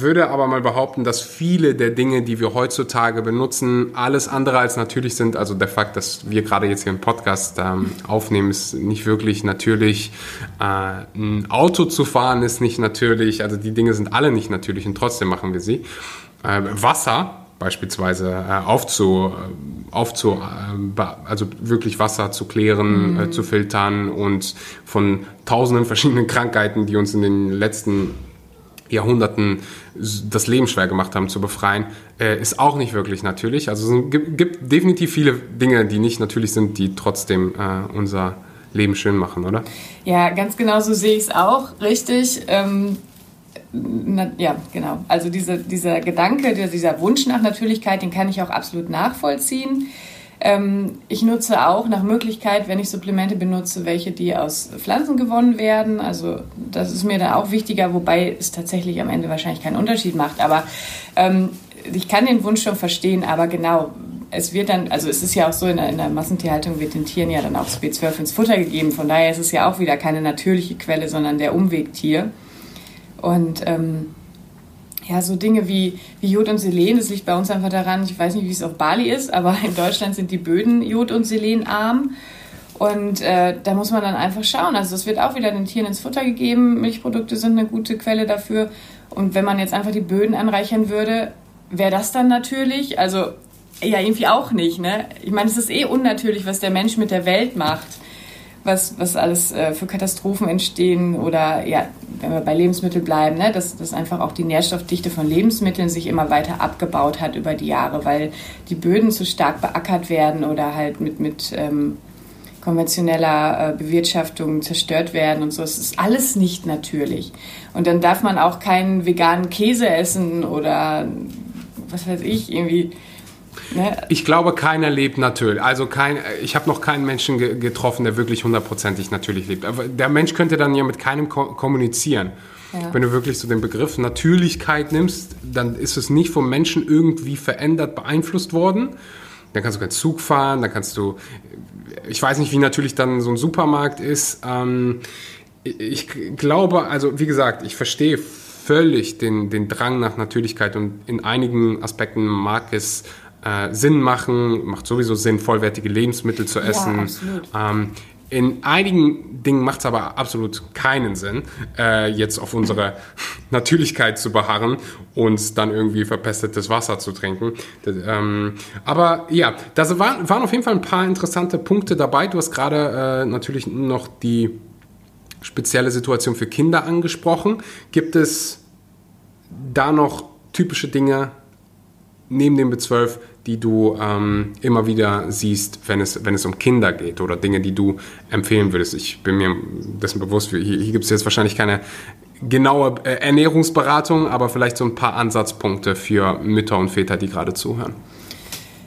würde aber mal behaupten, dass viele der Dinge, die wir heutzutage benutzen, alles andere als natürlich sind. Also der Fakt, dass wir gerade jetzt hier einen Podcast ähm, aufnehmen, ist nicht wirklich natürlich. Äh, ein Auto zu fahren ist nicht natürlich. Also die Dinge sind alle nicht natürlich und trotzdem machen wir sie. Äh, Wasser beispielsweise äh, aufzu, äh, aufzu äh, also wirklich Wasser zu klären, äh, mhm. zu filtern und von tausenden verschiedenen Krankheiten, die uns in den letzten Jahrhunderten das Leben schwer gemacht haben, zu befreien, äh, ist auch nicht wirklich natürlich. Also es gibt, definitiv viele Dinge, die nicht natürlich sind, die trotzdem äh, unser Leben schön machen, oder? Ja, ganz genau so sehe ich es auch, richtig. Ähm, na, ja, genau. Also diese, dieser Gedanke, dieser Wunsch nach Natürlichkeit, den kann ich auch absolut nachvollziehen. Ähm, ich nutze auch nach Möglichkeit, wenn ich Supplemente benutze, welche, die aus Pflanzen gewonnen werden. Also das ist mir da auch wichtiger, wobei es tatsächlich am Ende wahrscheinlich keinen Unterschied macht. Aber ähm, ich kann den Wunsch schon verstehen, aber genau, es wird dann, also es ist ja auch so, in der, in der, Massentierhaltung wird den Tieren ja dann auch das B12 ins Futter gegeben. Von daher ist es ja auch wieder keine natürliche Quelle, sondern der Umwegtier. Und ähm, ja, so Dinge wie, wie Jod und Selen, das liegt bei uns einfach daran, ich weiß nicht, wie es auf Bali ist, aber in Deutschland sind die Böden Jod- und Selenarm. Und äh, da muss man dann einfach schauen. Also das wird auch wieder den Tieren ins Futter gegeben. Milchprodukte sind eine gute Quelle dafür. Und wenn man jetzt einfach die Böden anreichern würde, wäre das dann natürlich? Also ja, irgendwie auch nicht. Ne? Ich meine, es ist eh unnatürlich, was der Mensch mit der Welt macht was, was alles äh, für Katastrophen entstehen oder ja, wenn wir bei Lebensmitteln bleiben, ne, dass, dass einfach auch die Nährstoffdichte von Lebensmitteln sich immer weiter abgebaut hat über die Jahre, weil die Böden zu stark beackert werden oder halt mit, mit ähm, konventioneller äh, Bewirtschaftung zerstört werden und so. Es ist alles nicht natürlich. Und dann darf man auch keinen veganen Käse essen oder was weiß ich, irgendwie Ne? Ich glaube, keiner lebt natürlich. Also kein, ich habe noch keinen Menschen ge getroffen, der wirklich hundertprozentig natürlich lebt. Aber der Mensch könnte dann ja mit keinem ko kommunizieren. Ja. Wenn du wirklich so den Begriff Natürlichkeit nimmst, dann ist es nicht vom Menschen irgendwie verändert, beeinflusst worden. Dann kannst du keinen Zug fahren, dann kannst du ich weiß nicht, wie natürlich dann so ein Supermarkt ist. Ähm, ich glaube, also wie gesagt, ich verstehe völlig den, den Drang nach Natürlichkeit und in einigen Aspekten mag es äh, Sinn machen, macht sowieso Sinn, vollwertige Lebensmittel zu essen. Ja, ähm, in einigen Dingen macht es aber absolut keinen Sinn, äh, jetzt auf unsere Natürlichkeit zu beharren und dann irgendwie verpestetes Wasser zu trinken. Das, ähm, aber ja, da waren, waren auf jeden Fall ein paar interessante Punkte dabei. Du hast gerade äh, natürlich noch die spezielle Situation für Kinder angesprochen. Gibt es da noch typische Dinge neben dem B12, die du ähm, immer wieder siehst, wenn es, wenn es um Kinder geht oder Dinge, die du empfehlen würdest? Ich bin mir dessen bewusst, hier, hier gibt es jetzt wahrscheinlich keine genaue äh, Ernährungsberatung, aber vielleicht so ein paar Ansatzpunkte für Mütter und Väter, die gerade zuhören.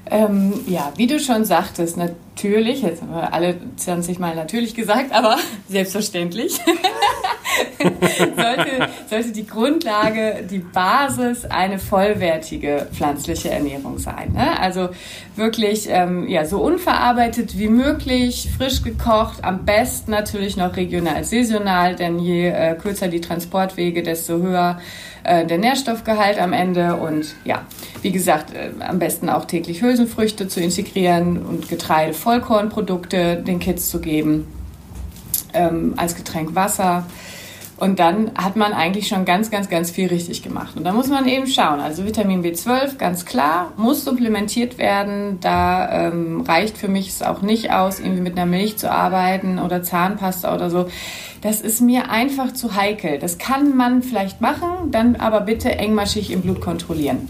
Ähm, ja, wie du schon sagtest, natürlich, jetzt haben wir alle 20 Mal natürlich gesagt, aber selbstverständlich, sollte, sollte die Grundlage, die Basis eine vollwertige pflanzliche Ernährung sein. Ne? Also wirklich ähm, ja, so unverarbeitet wie möglich, frisch gekocht, am besten natürlich noch regional, saisonal, denn je äh, kürzer die Transportwege, desto höher äh, der Nährstoffgehalt am Ende und ja, wie gesagt, äh, am besten auch täglich Hülsenfrüchte zu integrieren und Getreide, Vollkornprodukte den Kids zu geben, ähm, als Getränk Wasser. Und dann hat man eigentlich schon ganz, ganz, ganz viel richtig gemacht. Und da muss man eben schauen. Also Vitamin B12, ganz klar, muss supplementiert werden. Da ähm, reicht für mich es auch nicht aus, irgendwie mit einer Milch zu arbeiten oder Zahnpasta oder so. Das ist mir einfach zu heikel. Das kann man vielleicht machen, dann aber bitte engmaschig im Blut kontrollieren.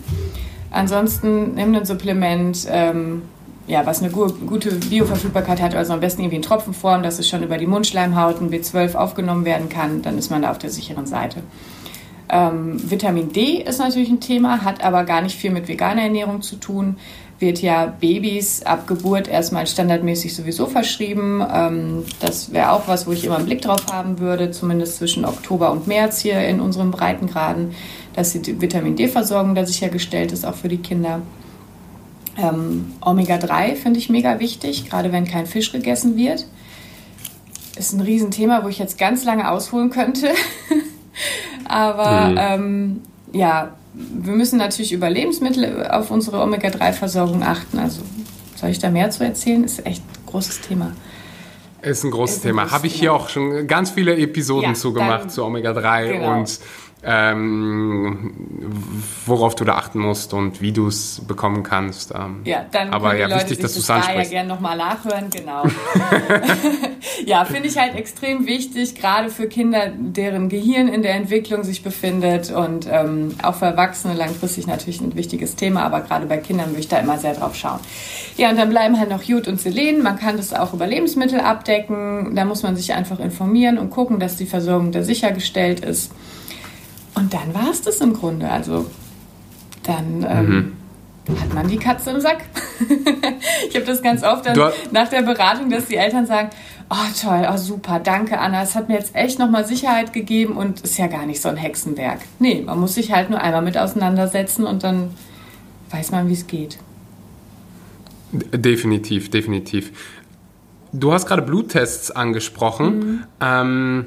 Ansonsten nimm ein Supplement, ähm, ja, was eine gute Bioverfügbarkeit hat, also am besten irgendwie in Tropfenform, dass es schon über die Mundschleimhauten B12 aufgenommen werden kann, dann ist man da auf der sicheren Seite. Ähm, Vitamin D ist natürlich ein Thema, hat aber gar nicht viel mit veganer Ernährung zu tun. Wird ja Babys ab Geburt erstmal standardmäßig sowieso verschrieben. Ähm, das wäre auch was, wo ich immer einen Blick drauf haben würde, zumindest zwischen Oktober und März hier in unseren Breitengraden, dass die Vitamin D-Versorgung da sichergestellt ist, auch für die Kinder. Ähm, Omega-3 finde ich mega wichtig, gerade wenn kein Fisch gegessen wird. Ist ein Riesenthema, wo ich jetzt ganz lange ausholen könnte. Aber mhm. ähm, ja, wir müssen natürlich über Lebensmittel auf unsere Omega-3-Versorgung achten. Also soll ich da mehr zu erzählen? Ist echt ein großes Thema. Ist ein großes ist ein Thema. Habe ich hier auch schon ganz viele Episoden ja, zugemacht zu Omega-3 genau. und ähm, worauf du da achten musst und wie du es bekommen kannst. Ähm, ja, dann aber ja, Leute wichtig, dass du es ansprichst. ja gerne nochmal nachhören, genau. ja, finde ich halt extrem wichtig, gerade für Kinder, deren Gehirn in der Entwicklung sich befindet und ähm, auch für Erwachsene langfristig natürlich ein wichtiges Thema, aber gerade bei Kindern würde ich da immer sehr drauf schauen. Ja, und dann bleiben halt noch Jod und Selen. Man kann das auch über Lebensmittel abdecken. Da muss man sich einfach informieren und gucken, dass die Versorgung da sichergestellt ist. Und dann war es das im Grunde. Also dann ähm, mhm. hat man die Katze im Sack. ich habe das ganz oft dann nach der Beratung, dass die Eltern sagen, oh toll, oh super, danke Anna, es hat mir jetzt echt nochmal Sicherheit gegeben und ist ja gar nicht so ein Hexenwerk. Nee, man muss sich halt nur einmal mit auseinandersetzen und dann weiß man, wie es geht. Definitiv, definitiv. Du hast gerade Bluttests angesprochen. Mhm. Ähm,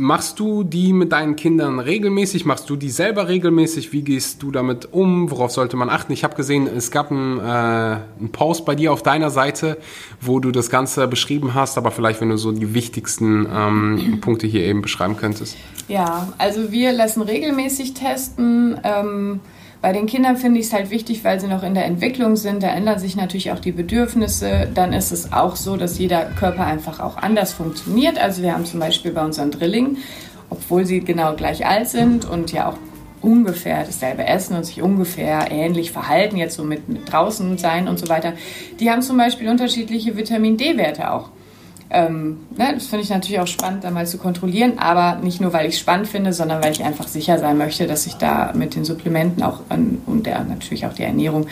Machst du die mit deinen Kindern regelmäßig? Machst du die selber regelmäßig? Wie gehst du damit um? Worauf sollte man achten? Ich habe gesehen, es gab einen, äh, Post bei dir auf deiner Seite, wo du das Ganze beschrieben hast, aber vielleicht, wenn du so die wichtigsten ähm, Punkte hier eben beschreiben könntest. Ja, also wir lassen regelmäßig testen. Ähm bei den Kindern finde ich es halt wichtig, weil sie noch in der Entwicklung sind. Da ändern sich natürlich auch die Bedürfnisse. Dann ist es auch so, dass jeder Körper einfach auch anders funktioniert. Also wir haben zum Beispiel bei unseren Drillingen, obwohl sie genau gleich alt sind und ja auch ungefähr dasselbe essen und sich ungefähr ähnlich verhalten, jetzt so mit, mit draußen sein und so weiter, die haben zum Beispiel unterschiedliche Vitamin D-Werte auch. Ähm, ne, das finde ich natürlich auch spannend, da mal zu kontrollieren, aber nicht nur, weil ich es spannend finde, sondern weil ich einfach sicher sein möchte, dass ich da mit den Supplementen auch an, und der, natürlich auch die Ernährung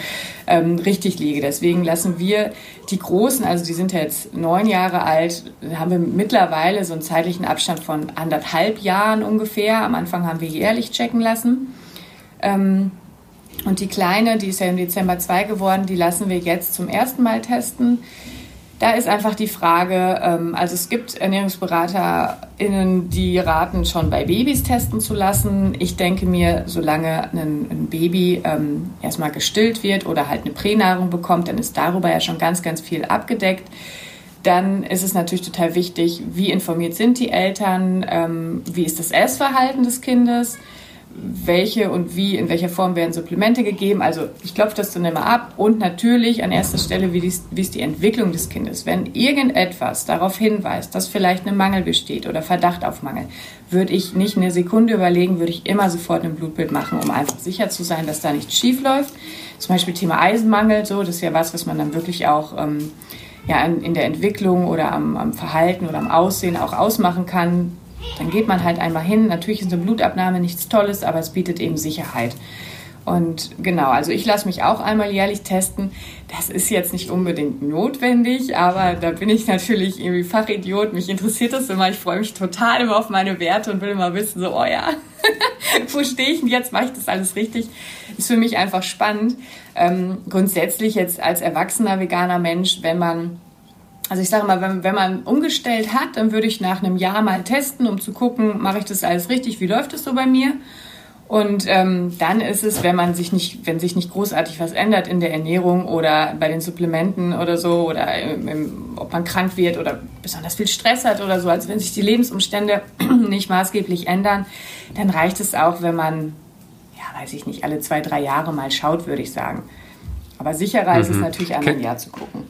ähm, richtig liege. Deswegen lassen wir die Großen, also die sind ja jetzt neun Jahre alt, haben wir mittlerweile so einen zeitlichen Abstand von anderthalb Jahren ungefähr. Am Anfang haben wir jährlich checken lassen. Ähm, Und die Kleine, die ist ja im Dezember 2 geworden, die lassen wir jetzt zum ersten Mal testen. Da ist einfach die Frage, ähm, also es gibt ErnährungsberaterInnen, die raten, schon bei Babys testen zu lassen. Ich denke mir, solange ein, Baby ähm, erstmal gestillt wird oder halt eine Pränahrung bekommt, dann ist darüber ja schon ganz, ganz viel abgedeckt. Dann ist es natürlich total wichtig, wie informiert sind die Eltern, ähm, wie ist das Essverhalten des Kindes welche und wie, in welcher Form werden Supplemente gegeben. Also ich klopfe das dann immer ab und natürlich an erster Stelle, wie, dies, wie ist die Entwicklung des Kindes. Wenn irgendetwas darauf hinweist, dass vielleicht ein Mangel besteht oder Verdacht auf Mangel, würde ich nicht eine Sekunde überlegen, würde ich immer sofort ein Blutbild machen, um einfach sicher zu sein, dass da nichts schief läuft. Zum Beispiel Thema Eisenmangel, so, das ist ja was, was man dann wirklich auch ähm, ja, in, in der Entwicklung oder am, am Verhalten oder am Aussehen auch ausmachen kann dann geht man halt einmal hin. Natürlich ist eine Blutabnahme nichts Tolles, aber es bietet eben Sicherheit. Und genau, also ich lasse mich auch einmal jährlich testen. Das ist jetzt nicht unbedingt notwendig, aber da bin ich natürlich irgendwie Fachidiot. Mich interessiert das immer. Ich freue mich total immer auf meine Werte und will immer wissen, so, oh ja, wo stehe ich denn jetzt? Mache ich das alles richtig? Ist für mich einfach spannend. Ähm, grundsätzlich jetzt als erwachsener veganer Mensch, wenn man also ich sage mal, wenn, wenn man umgestellt hat, dann würde ich nach einem Jahr mal testen, um zu gucken, mache ich das alles richtig, wie läuft es so bei mir? Und ähm, dann ist es, wenn man sich nicht, wenn sich nicht großartig was ändert in der Ernährung oder bei den Supplementen oder so oder im, im, ob man krank wird oder besonders viel Stress hat oder so, also wenn sich die Lebensumstände nicht maßgeblich ändern, dann reicht es auch, wenn man, ja, weiß ich nicht, alle zwei, drei Jahre mal schaut, würde ich sagen. Aber sicherer mhm. ist es mhm. natürlich, einmal im Jahr zu gucken.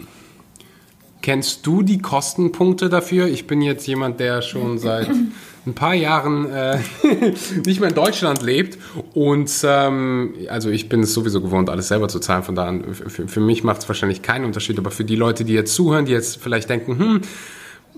Kennst du die Kostenpunkte dafür? Ich bin jetzt jemand, der schon seit ein paar Jahren äh, nicht mehr in Deutschland lebt und ähm, also ich bin es sowieso gewohnt, alles selber zu zahlen. Von daher, für, für mich macht es wahrscheinlich keinen Unterschied, aber für die Leute, die jetzt zuhören, die jetzt vielleicht denken, hm,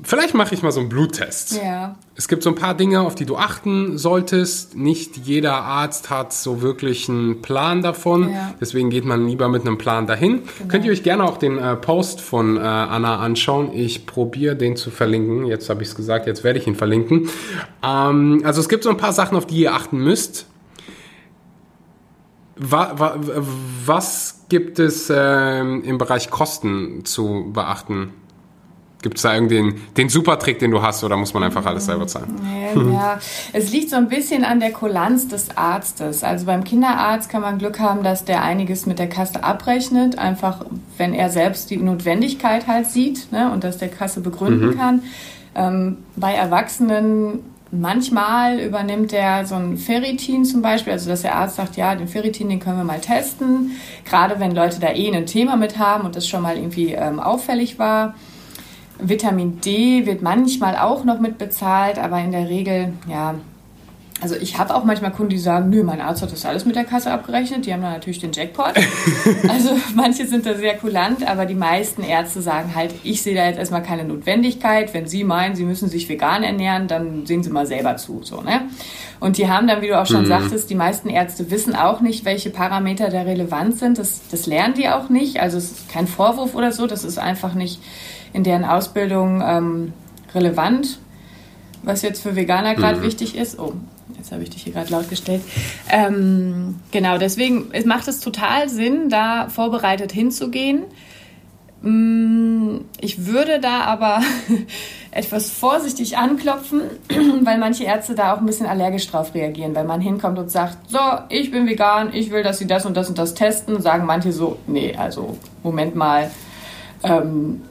Vielleicht mache ich mal so einen Bluttest. Ja. Es gibt so ein paar Dinge, auf die du achten solltest. Nicht jeder Arzt hat so wirklich einen Plan davon. Ja. Deswegen geht man lieber mit einem Plan dahin. Genau. Könnt ihr euch gerne auch den äh, Post von äh, Anna anschauen. Ich probiere den zu verlinken. Jetzt habe ich es gesagt, jetzt werde ich ihn verlinken. Ähm, also es gibt so ein paar Sachen, auf die ihr achten müsst. Was, was gibt es äh, im Bereich Kosten zu beachten? Gibt es da irgendwie den Supertrick, den du hast, oder muss man einfach alles selber zahlen? Ja, es liegt so ein bisschen an der Kulanz des Arztes. Also beim Kinderarzt kann man Glück haben, dass der einiges mit der Kasse abrechnet, einfach wenn er selbst die Notwendigkeit halt sieht ne, und das der Kasse begründen mhm. kann. Ähm, bei Erwachsenen manchmal übernimmt er so ein Ferritin zum Beispiel, also dass der Arzt sagt, ja, den Ferritin, den können wir mal testen. Gerade wenn Leute da eh ein Thema mit haben und das schon mal irgendwie ähm, auffällig war. Vitamin D wird manchmal auch noch mit bezahlt, aber in der Regel, ja, also ich habe auch manchmal Kunden, die sagen, nö, mein Arzt hat das alles mit der Kasse abgerechnet. Die haben dann natürlich den Jackpot. also manche sind da sehr kulant, aber die meisten Ärzte sagen halt, ich sehe da jetzt erstmal keine Notwendigkeit. Wenn Sie meinen, Sie müssen sich vegan ernähren, dann sehen Sie mal selber zu. So, ne? Und die haben dann, wie du auch schon mhm. sagtest, die meisten Ärzte wissen auch nicht, welche Parameter da relevant sind. Das, das lernen die auch nicht. Also es ist kein Vorwurf oder so. Das ist einfach nicht in deren Ausbildung ähm, relevant, was jetzt für Veganer gerade mhm. wichtig ist. Oh, jetzt habe ich dich hier gerade laut gestellt. Ähm, genau, deswegen macht es total Sinn, da vorbereitet hinzugehen. Mm, ich würde da aber etwas vorsichtig anklopfen, weil manche Ärzte da auch ein bisschen allergisch drauf reagieren, weil man hinkommt und sagt, so, ich bin vegan, ich will, dass Sie das und das und das testen, sagen manche so, nee, also Moment mal, ähm,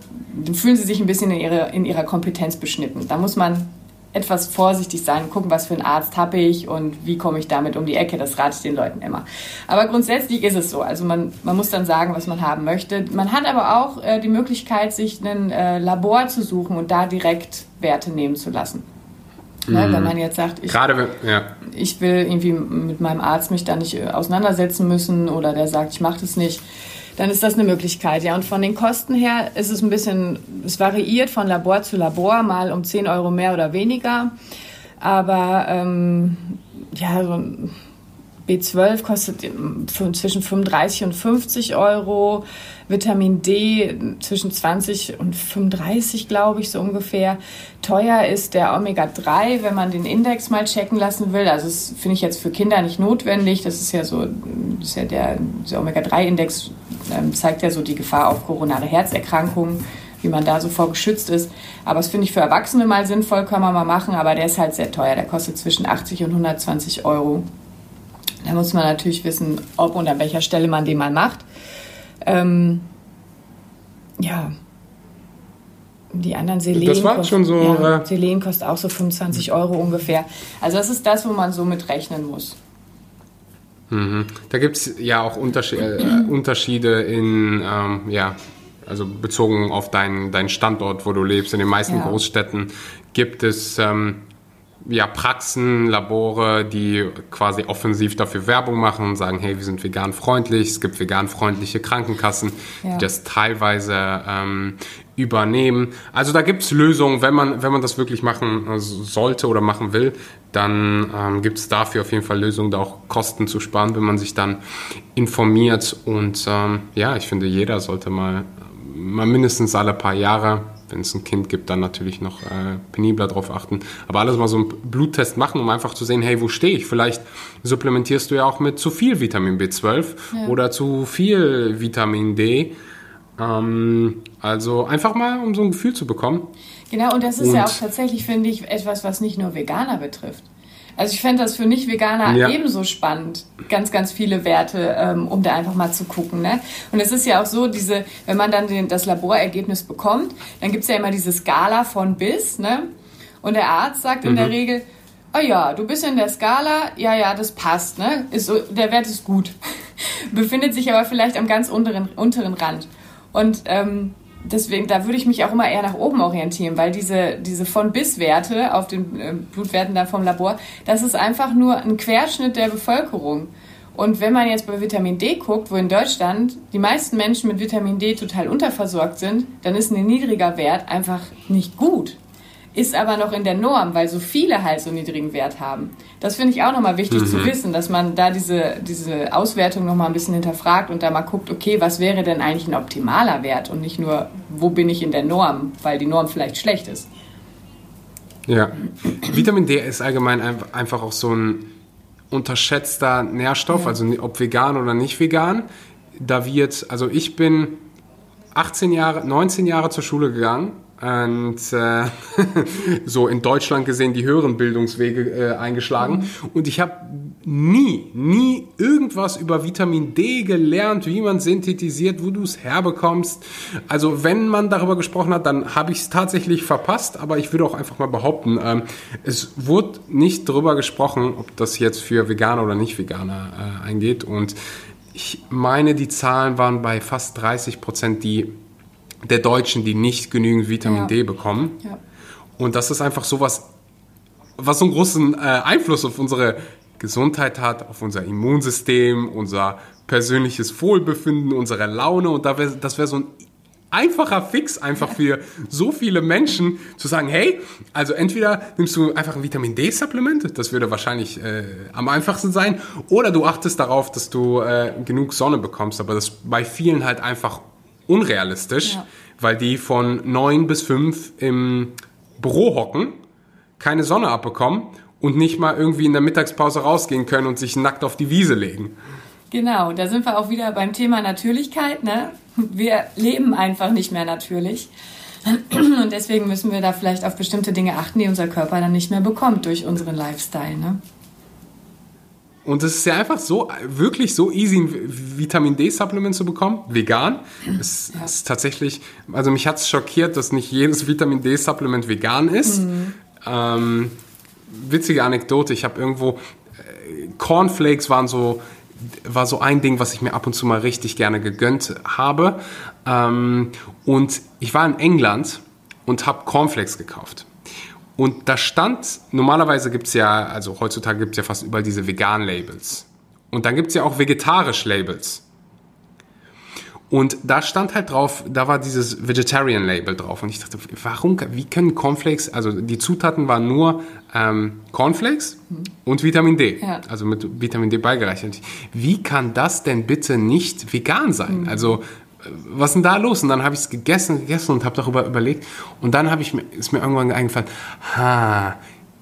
fühlen sie sich ein bisschen in, ihre, in ihrer Kompetenz beschnitten. Da muss man etwas vorsichtig sein, gucken, was für einen Arzt habe ich und wie komme ich damit um die Ecke. Das rate ich den Leuten immer. Aber grundsätzlich ist es so. Also man, man muss dann sagen, was man haben möchte. Man hat aber auch äh, die Möglichkeit, sich ein äh, Labor zu suchen und da direkt Werte nehmen zu lassen. Mhm. Ne, wenn man jetzt sagt, ich, Gerade, ja. ich will irgendwie mit meinem Arzt mich da nicht äh, auseinandersetzen müssen oder der sagt, ich mache das nicht dann ist das eine Möglichkeit. Ja, und von den Kosten her ist es ein bisschen, es variiert von Labor zu Labor, mal um 10 Euro mehr oder weniger. Aber ähm, ja, so B12 kostet zwischen 35 und 50 Euro. Vitamin D zwischen 20 und 35, glaube ich, so ungefähr. Teuer ist der Omega-3, wenn man den Index mal checken lassen will. Also das finde ich jetzt für Kinder nicht notwendig. Das ist ja so, ist ja der, der Omega-3-Index ähm, zeigt ja so die Gefahr auf koronare Herzerkrankungen wie man da so vor geschützt ist. Aber das finde ich für Erwachsene mal sinnvoll, kann man mal machen, aber der ist halt sehr teuer. Der kostet zwischen 80 und 120 Euro. Da muss man natürlich wissen, ob und an welcher Stelle man den mal macht. Ähm, ja. Die anderen Selen. Das war schon so. Ja, äh, Selen kostet auch so 25 Euro ungefähr. Also, das ist das, wo man so mit rechnen muss. Mhm. Da gibt es ja auch Unterschiede, äh, Unterschiede in, ähm, ja, also bezogen auf deinen, deinen Standort, wo du lebst. In den meisten ja. Großstädten gibt es ähm, ja, Praxen, Labore, die quasi offensiv dafür Werbung machen und sagen, hey, wir sind vegan freundlich, es gibt vegan freundliche Krankenkassen, ja. die das teilweise ähm, übernehmen. Also da gibt es Lösungen, wenn man, wenn man das wirklich machen äh, sollte oder machen will, dann ähm, gibt es dafür auf jeden Fall Lösungen, da auch Kosten zu sparen, wenn man sich dann informiert. Und ähm, ja, ich finde, jeder sollte mal, mal mindestens alle paar Jahre wenn es ein Kind gibt, dann natürlich noch äh, penibler drauf achten. Aber alles mal so einen Bluttest machen, um einfach zu sehen, hey, wo stehe ich? Vielleicht supplementierst du ja auch mit zu viel Vitamin B12 ja. oder zu viel Vitamin D. Ähm, also einfach mal, um so ein Gefühl zu bekommen. Genau, und das ist und, ja auch tatsächlich, finde ich, etwas, was nicht nur Veganer betrifft. Also ich fände das für Nicht-Veganer ja. ebenso spannend, ganz, ganz viele Werte, ähm, um da einfach mal zu gucken. Ne? Und es ist ja auch so, diese, wenn man dann den, das Laborergebnis bekommt, dann gibt es ja immer diese Skala von bis. Ne? Und der Arzt sagt mhm. in der mhm. Regel, oh ja, du bist in der Skala, ja, ja, das passt, ne? Ist, der Wert ist gut. Befindet sich aber vielleicht am ganz unteren, unteren Rand. Und ähm, deswegen, da würde ich mich auch immer eher nach oben orientieren, weil diese, diese von-bis-Werte auf den äh, Blutwerten dann vom Labor, das ist einfach nur ein Querschnitt der Bevölkerung. Und wenn man jetzt bei Vitamin D guckt, wo in Deutschland die meisten Menschen mit Vitamin D total unterversorgt sind, dann ist ein niedriger Wert einfach nicht gut ist aber noch in der Norm, weil so viele halt so niedrigen Wert haben. Das finde ich auch nochmal wichtig mhm. zu wissen, dass man da diese, diese Auswertung nochmal ein bisschen hinterfragt und da mal guckt, okay, was wäre denn eigentlich ein optimaler Wert und nicht nur, wo bin ich in der Norm, weil die Norm vielleicht schlecht ist. Ja, Vitamin D ist allgemein einfach auch so ein unterschätzter Nährstoff, ja. also ob vegan oder nicht vegan. Da wird, also ich bin 18 Jahre, 19 Jahre zur Schule gegangen und äh, so in Deutschland gesehen die höheren Bildungswege äh, eingeschlagen. Mhm. Und ich habe nie, nie irgendwas über Vitamin D gelernt, wie man synthetisiert, wo du es herbekommst. Also wenn man darüber gesprochen hat, dann habe ich es tatsächlich verpasst, aber ich würde auch einfach mal behaupten, ähm, es wurde nicht darüber gesprochen, ob das jetzt für Veganer oder nicht Veganer äh, eingeht. Und ich meine, die Zahlen waren bei fast 30 Prozent, die der Deutschen, die nicht genügend Vitamin ja. D bekommen. Ja. Und das ist einfach sowas, was so einen großen äh, Einfluss auf unsere Gesundheit hat, auf unser Immunsystem, unser persönliches Wohlbefinden, unsere Laune. Und da wär, das wäre so ein einfacher Fix einfach für so viele Menschen zu sagen, hey, also entweder nimmst du einfach ein Vitamin D-Supplement, das würde wahrscheinlich äh, am einfachsten sein, oder du achtest darauf, dass du äh, genug Sonne bekommst, aber das bei vielen halt einfach unrealistisch, ja. weil die von neun bis fünf im Büro hocken, keine Sonne abbekommen und nicht mal irgendwie in der Mittagspause rausgehen können und sich nackt auf die Wiese legen. Genau, da sind wir auch wieder beim Thema Natürlichkeit. Ne? Wir leben einfach nicht mehr natürlich. Und deswegen müssen wir da vielleicht auf bestimmte Dinge achten, die unser Körper dann nicht mehr bekommt durch unseren Lifestyle. Ne? Und es ist ja einfach so, wirklich so easy, ein Vitamin D-Supplement zu bekommen, vegan. Es ja. ist tatsächlich, also mich hat es schockiert, dass nicht jedes Vitamin D-Supplement vegan ist. Mhm. Ähm, witzige Anekdote, ich habe irgendwo, äh, Cornflakes waren so, war so ein Ding, was ich mir ab und zu mal richtig gerne gegönnt habe. Ähm, und ich war in England und habe Cornflakes gekauft. Und da stand, normalerweise gibt es ja, also heutzutage gibt es ja fast überall diese Vegan-Labels. Und dann gibt es ja auch vegetarisch Labels. Und da stand halt drauf, da war dieses Vegetarian Label drauf. Und ich dachte, warum, wie können Cornflakes, also die Zutaten waren nur ähm, Cornflakes mhm. und Vitamin D, ja. also mit Vitamin D beigerechnet. Wie kann das denn bitte nicht vegan sein? Mhm. Also was ist denn da los? Und dann habe ich es gegessen, gegessen und habe darüber überlegt. Und dann habe ich mir, ist mir irgendwann eingefallen, ha,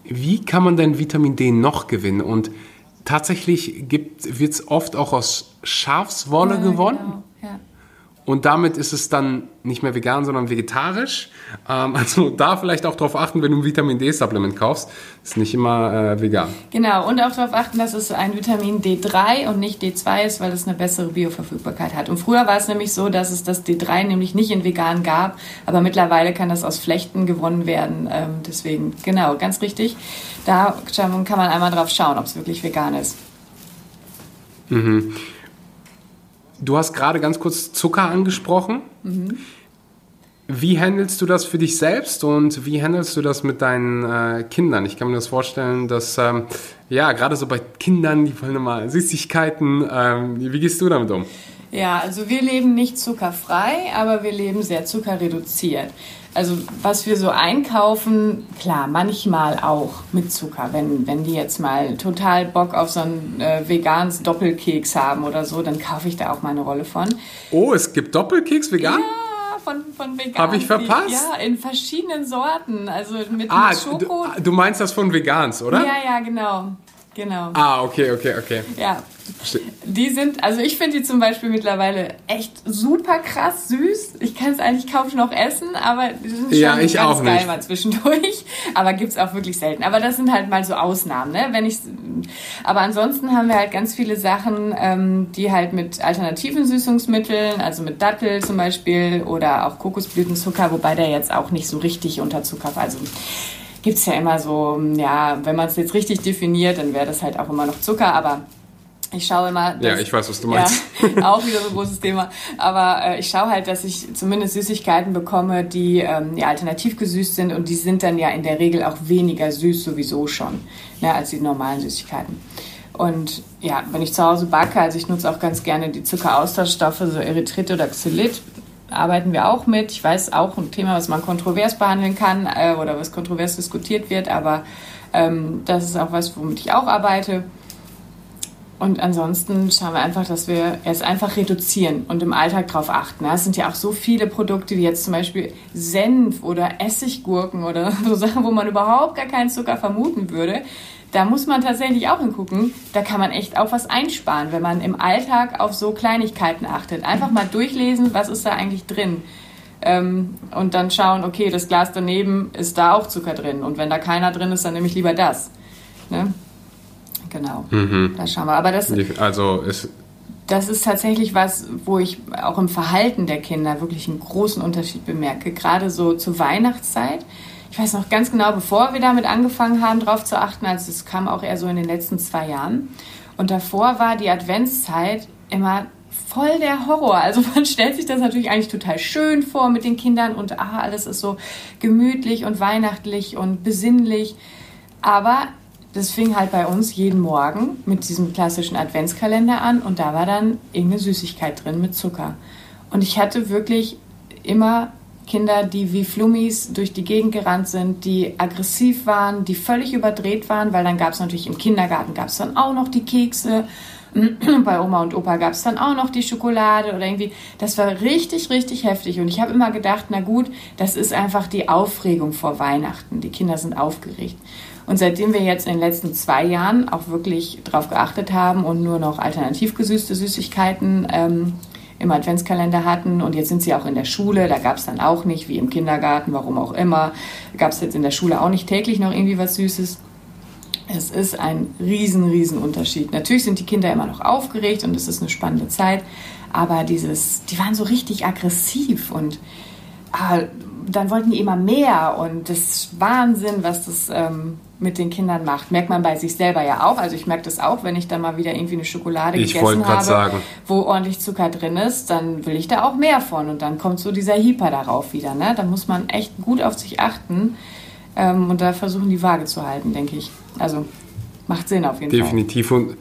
wie kann man denn Vitamin D noch gewinnen? Und tatsächlich wird es oft auch aus Schafswolle ja, gewonnen. Genau. Ja. Und damit ist es dann nicht mehr vegan, sondern vegetarisch. Ähm, also da vielleicht auch darauf achten, wenn du ein Vitamin D-Supplement kaufst. Ist nicht immer äh, vegan. Genau, und auch darauf achten, dass es ein Vitamin D3 und nicht D2 ist, weil es eine bessere Bioverfügbarkeit hat. Und früher war es nämlich so, dass es das D3 nämlich nicht in vegan gab, aber mittlerweile kann das aus Flechten gewonnen werden. Ähm, deswegen, genau, ganz richtig. Da kann man einmal drauf schauen, ob es wirklich vegan ist. Mhm. Du hast gerade ganz kurz Zucker angesprochen. Mhm. Wie handelst du das für dich selbst und wie handelst du das mit deinen äh, Kindern? Ich kann mir das vorstellen, dass, ähm, ja, gerade so bei Kindern, die wollen immer Süßigkeiten. Ähm, wie gehst du damit um? Ja, also wir leben nicht zuckerfrei, aber wir leben sehr zuckerreduziert. Also was wir so einkaufen, klar, manchmal auch mit Zucker. Wenn, wenn die jetzt mal total Bock auf so einen äh, veganes Doppelkeks haben oder so, dann kaufe ich da auch mal eine Rolle von. Oh, es gibt Doppelkeks vegan? Ja, von, von vegan. Habe ich verpasst? Ja, in verschiedenen Sorten. Also mit, ah, mit Schoko. Du, du meinst das von Vegans, oder? Ja, ja, genau. Genau. Ah, okay, okay, okay. Ja. Die sind, also ich finde die zum Beispiel mittlerweile echt super krass süß. Ich kann es eigentlich kaum noch essen, aber die sind schon ja, ich ganz auch geil nicht. mal zwischendurch. Aber gibt es auch wirklich selten. Aber das sind halt mal so Ausnahmen, ne? Wenn ich, aber ansonsten haben wir halt ganz viele Sachen, ähm, die halt mit alternativen Süßungsmitteln, also mit Dattel zum Beispiel oder auch Kokosblütenzucker, wobei der jetzt auch nicht so richtig unter Zucker, also gibt es ja immer so, ja, wenn man es jetzt richtig definiert, dann wäre das halt auch immer noch Zucker, aber ich schaue immer. Dass, ja, ich weiß, was du meinst. Ja, auch wieder so ein großes Thema. Aber äh, ich schaue halt, dass ich zumindest Süßigkeiten bekomme, die ähm, ja, alternativ gesüßt sind und die sind dann ja in der Regel auch weniger süß sowieso schon, ne, als die normalen Süßigkeiten. Und ja, wenn ich zu Hause backe, also ich nutze auch ganz gerne die Zuckeraustauschstoffe, so Erythrit oder Xylit, arbeiten wir auch mit. Ich weiß auch ein Thema, was man kontrovers behandeln kann äh, oder was kontrovers diskutiert wird, aber ähm, das ist auch was, womit ich auch arbeite. Und ansonsten schauen wir einfach, dass wir es einfach reduzieren und im Alltag darauf achten. Es sind ja auch so viele Produkte, wie jetzt zum Beispiel Senf oder Essiggurken oder so Sachen, wo man überhaupt gar keinen Zucker vermuten würde. Da muss man tatsächlich auch hingucken. Da kann man echt auch was einsparen, wenn man im Alltag auf so Kleinigkeiten achtet. Einfach mal durchlesen, was ist da eigentlich drin. Ähm, und dann schauen, okay, das Glas daneben ist da auch Zucker drin. Und wenn da keiner drin ist, dann nehme ich lieber das. Ne? Genau. Mhm. Da schauen wir. Aber das, also ist das ist tatsächlich was, wo ich auch im Verhalten der Kinder wirklich einen großen Unterschied bemerke. Gerade so zur Weihnachtszeit. Ich weiß noch ganz genau, bevor wir damit angefangen haben, darauf zu achten, also es kam auch eher so in den letzten zwei Jahren. Und davor war die Adventszeit immer voll der Horror. Also man stellt sich das natürlich eigentlich total schön vor mit den Kindern und ah, alles ist so gemütlich und weihnachtlich und besinnlich. Aber das fing halt bei uns jeden Morgen mit diesem klassischen Adventskalender an und da war dann irgendeine Süßigkeit drin mit Zucker. Und ich hatte wirklich immer Kinder, die wie Flummis durch die Gegend gerannt sind, die aggressiv waren, die völlig überdreht waren, weil dann gab es natürlich im Kindergarten gab es dann auch noch die Kekse. Bei Oma und Opa gab es dann auch noch die Schokolade oder irgendwie. Das war richtig, richtig heftig. Und ich habe immer gedacht, na gut, das ist einfach die Aufregung vor Weihnachten. Die Kinder sind aufgeregt. Und seitdem wir jetzt in den letzten zwei Jahren auch wirklich darauf geachtet haben und nur noch alternativ gesüßte Süßigkeiten ähm, im Adventskalender hatten und jetzt sind sie auch in der Schule, da gab es dann auch nicht, wie im Kindergarten, warum auch immer, gab es jetzt in der Schule auch nicht täglich noch irgendwie was Süßes. Es ist ein riesen, riesen Unterschied. Natürlich sind die Kinder immer noch aufgeregt und es ist eine spannende Zeit, aber dieses, die waren so richtig aggressiv und ah, dann wollten die immer mehr und das ist Wahnsinn, was das ähm, mit den Kindern macht. Merkt man bei sich selber ja auch. Also ich merke das auch, wenn ich dann mal wieder irgendwie eine Schokolade ich gegessen habe, sagen. wo ordentlich Zucker drin ist, dann will ich da auch mehr von und dann kommt so dieser Hyper darauf wieder. Ne? Da muss man echt gut auf sich achten ähm, und da versuchen die Waage zu halten, denke ich. Also macht Sinn auf jeden Definitiv. Fall. Definitiv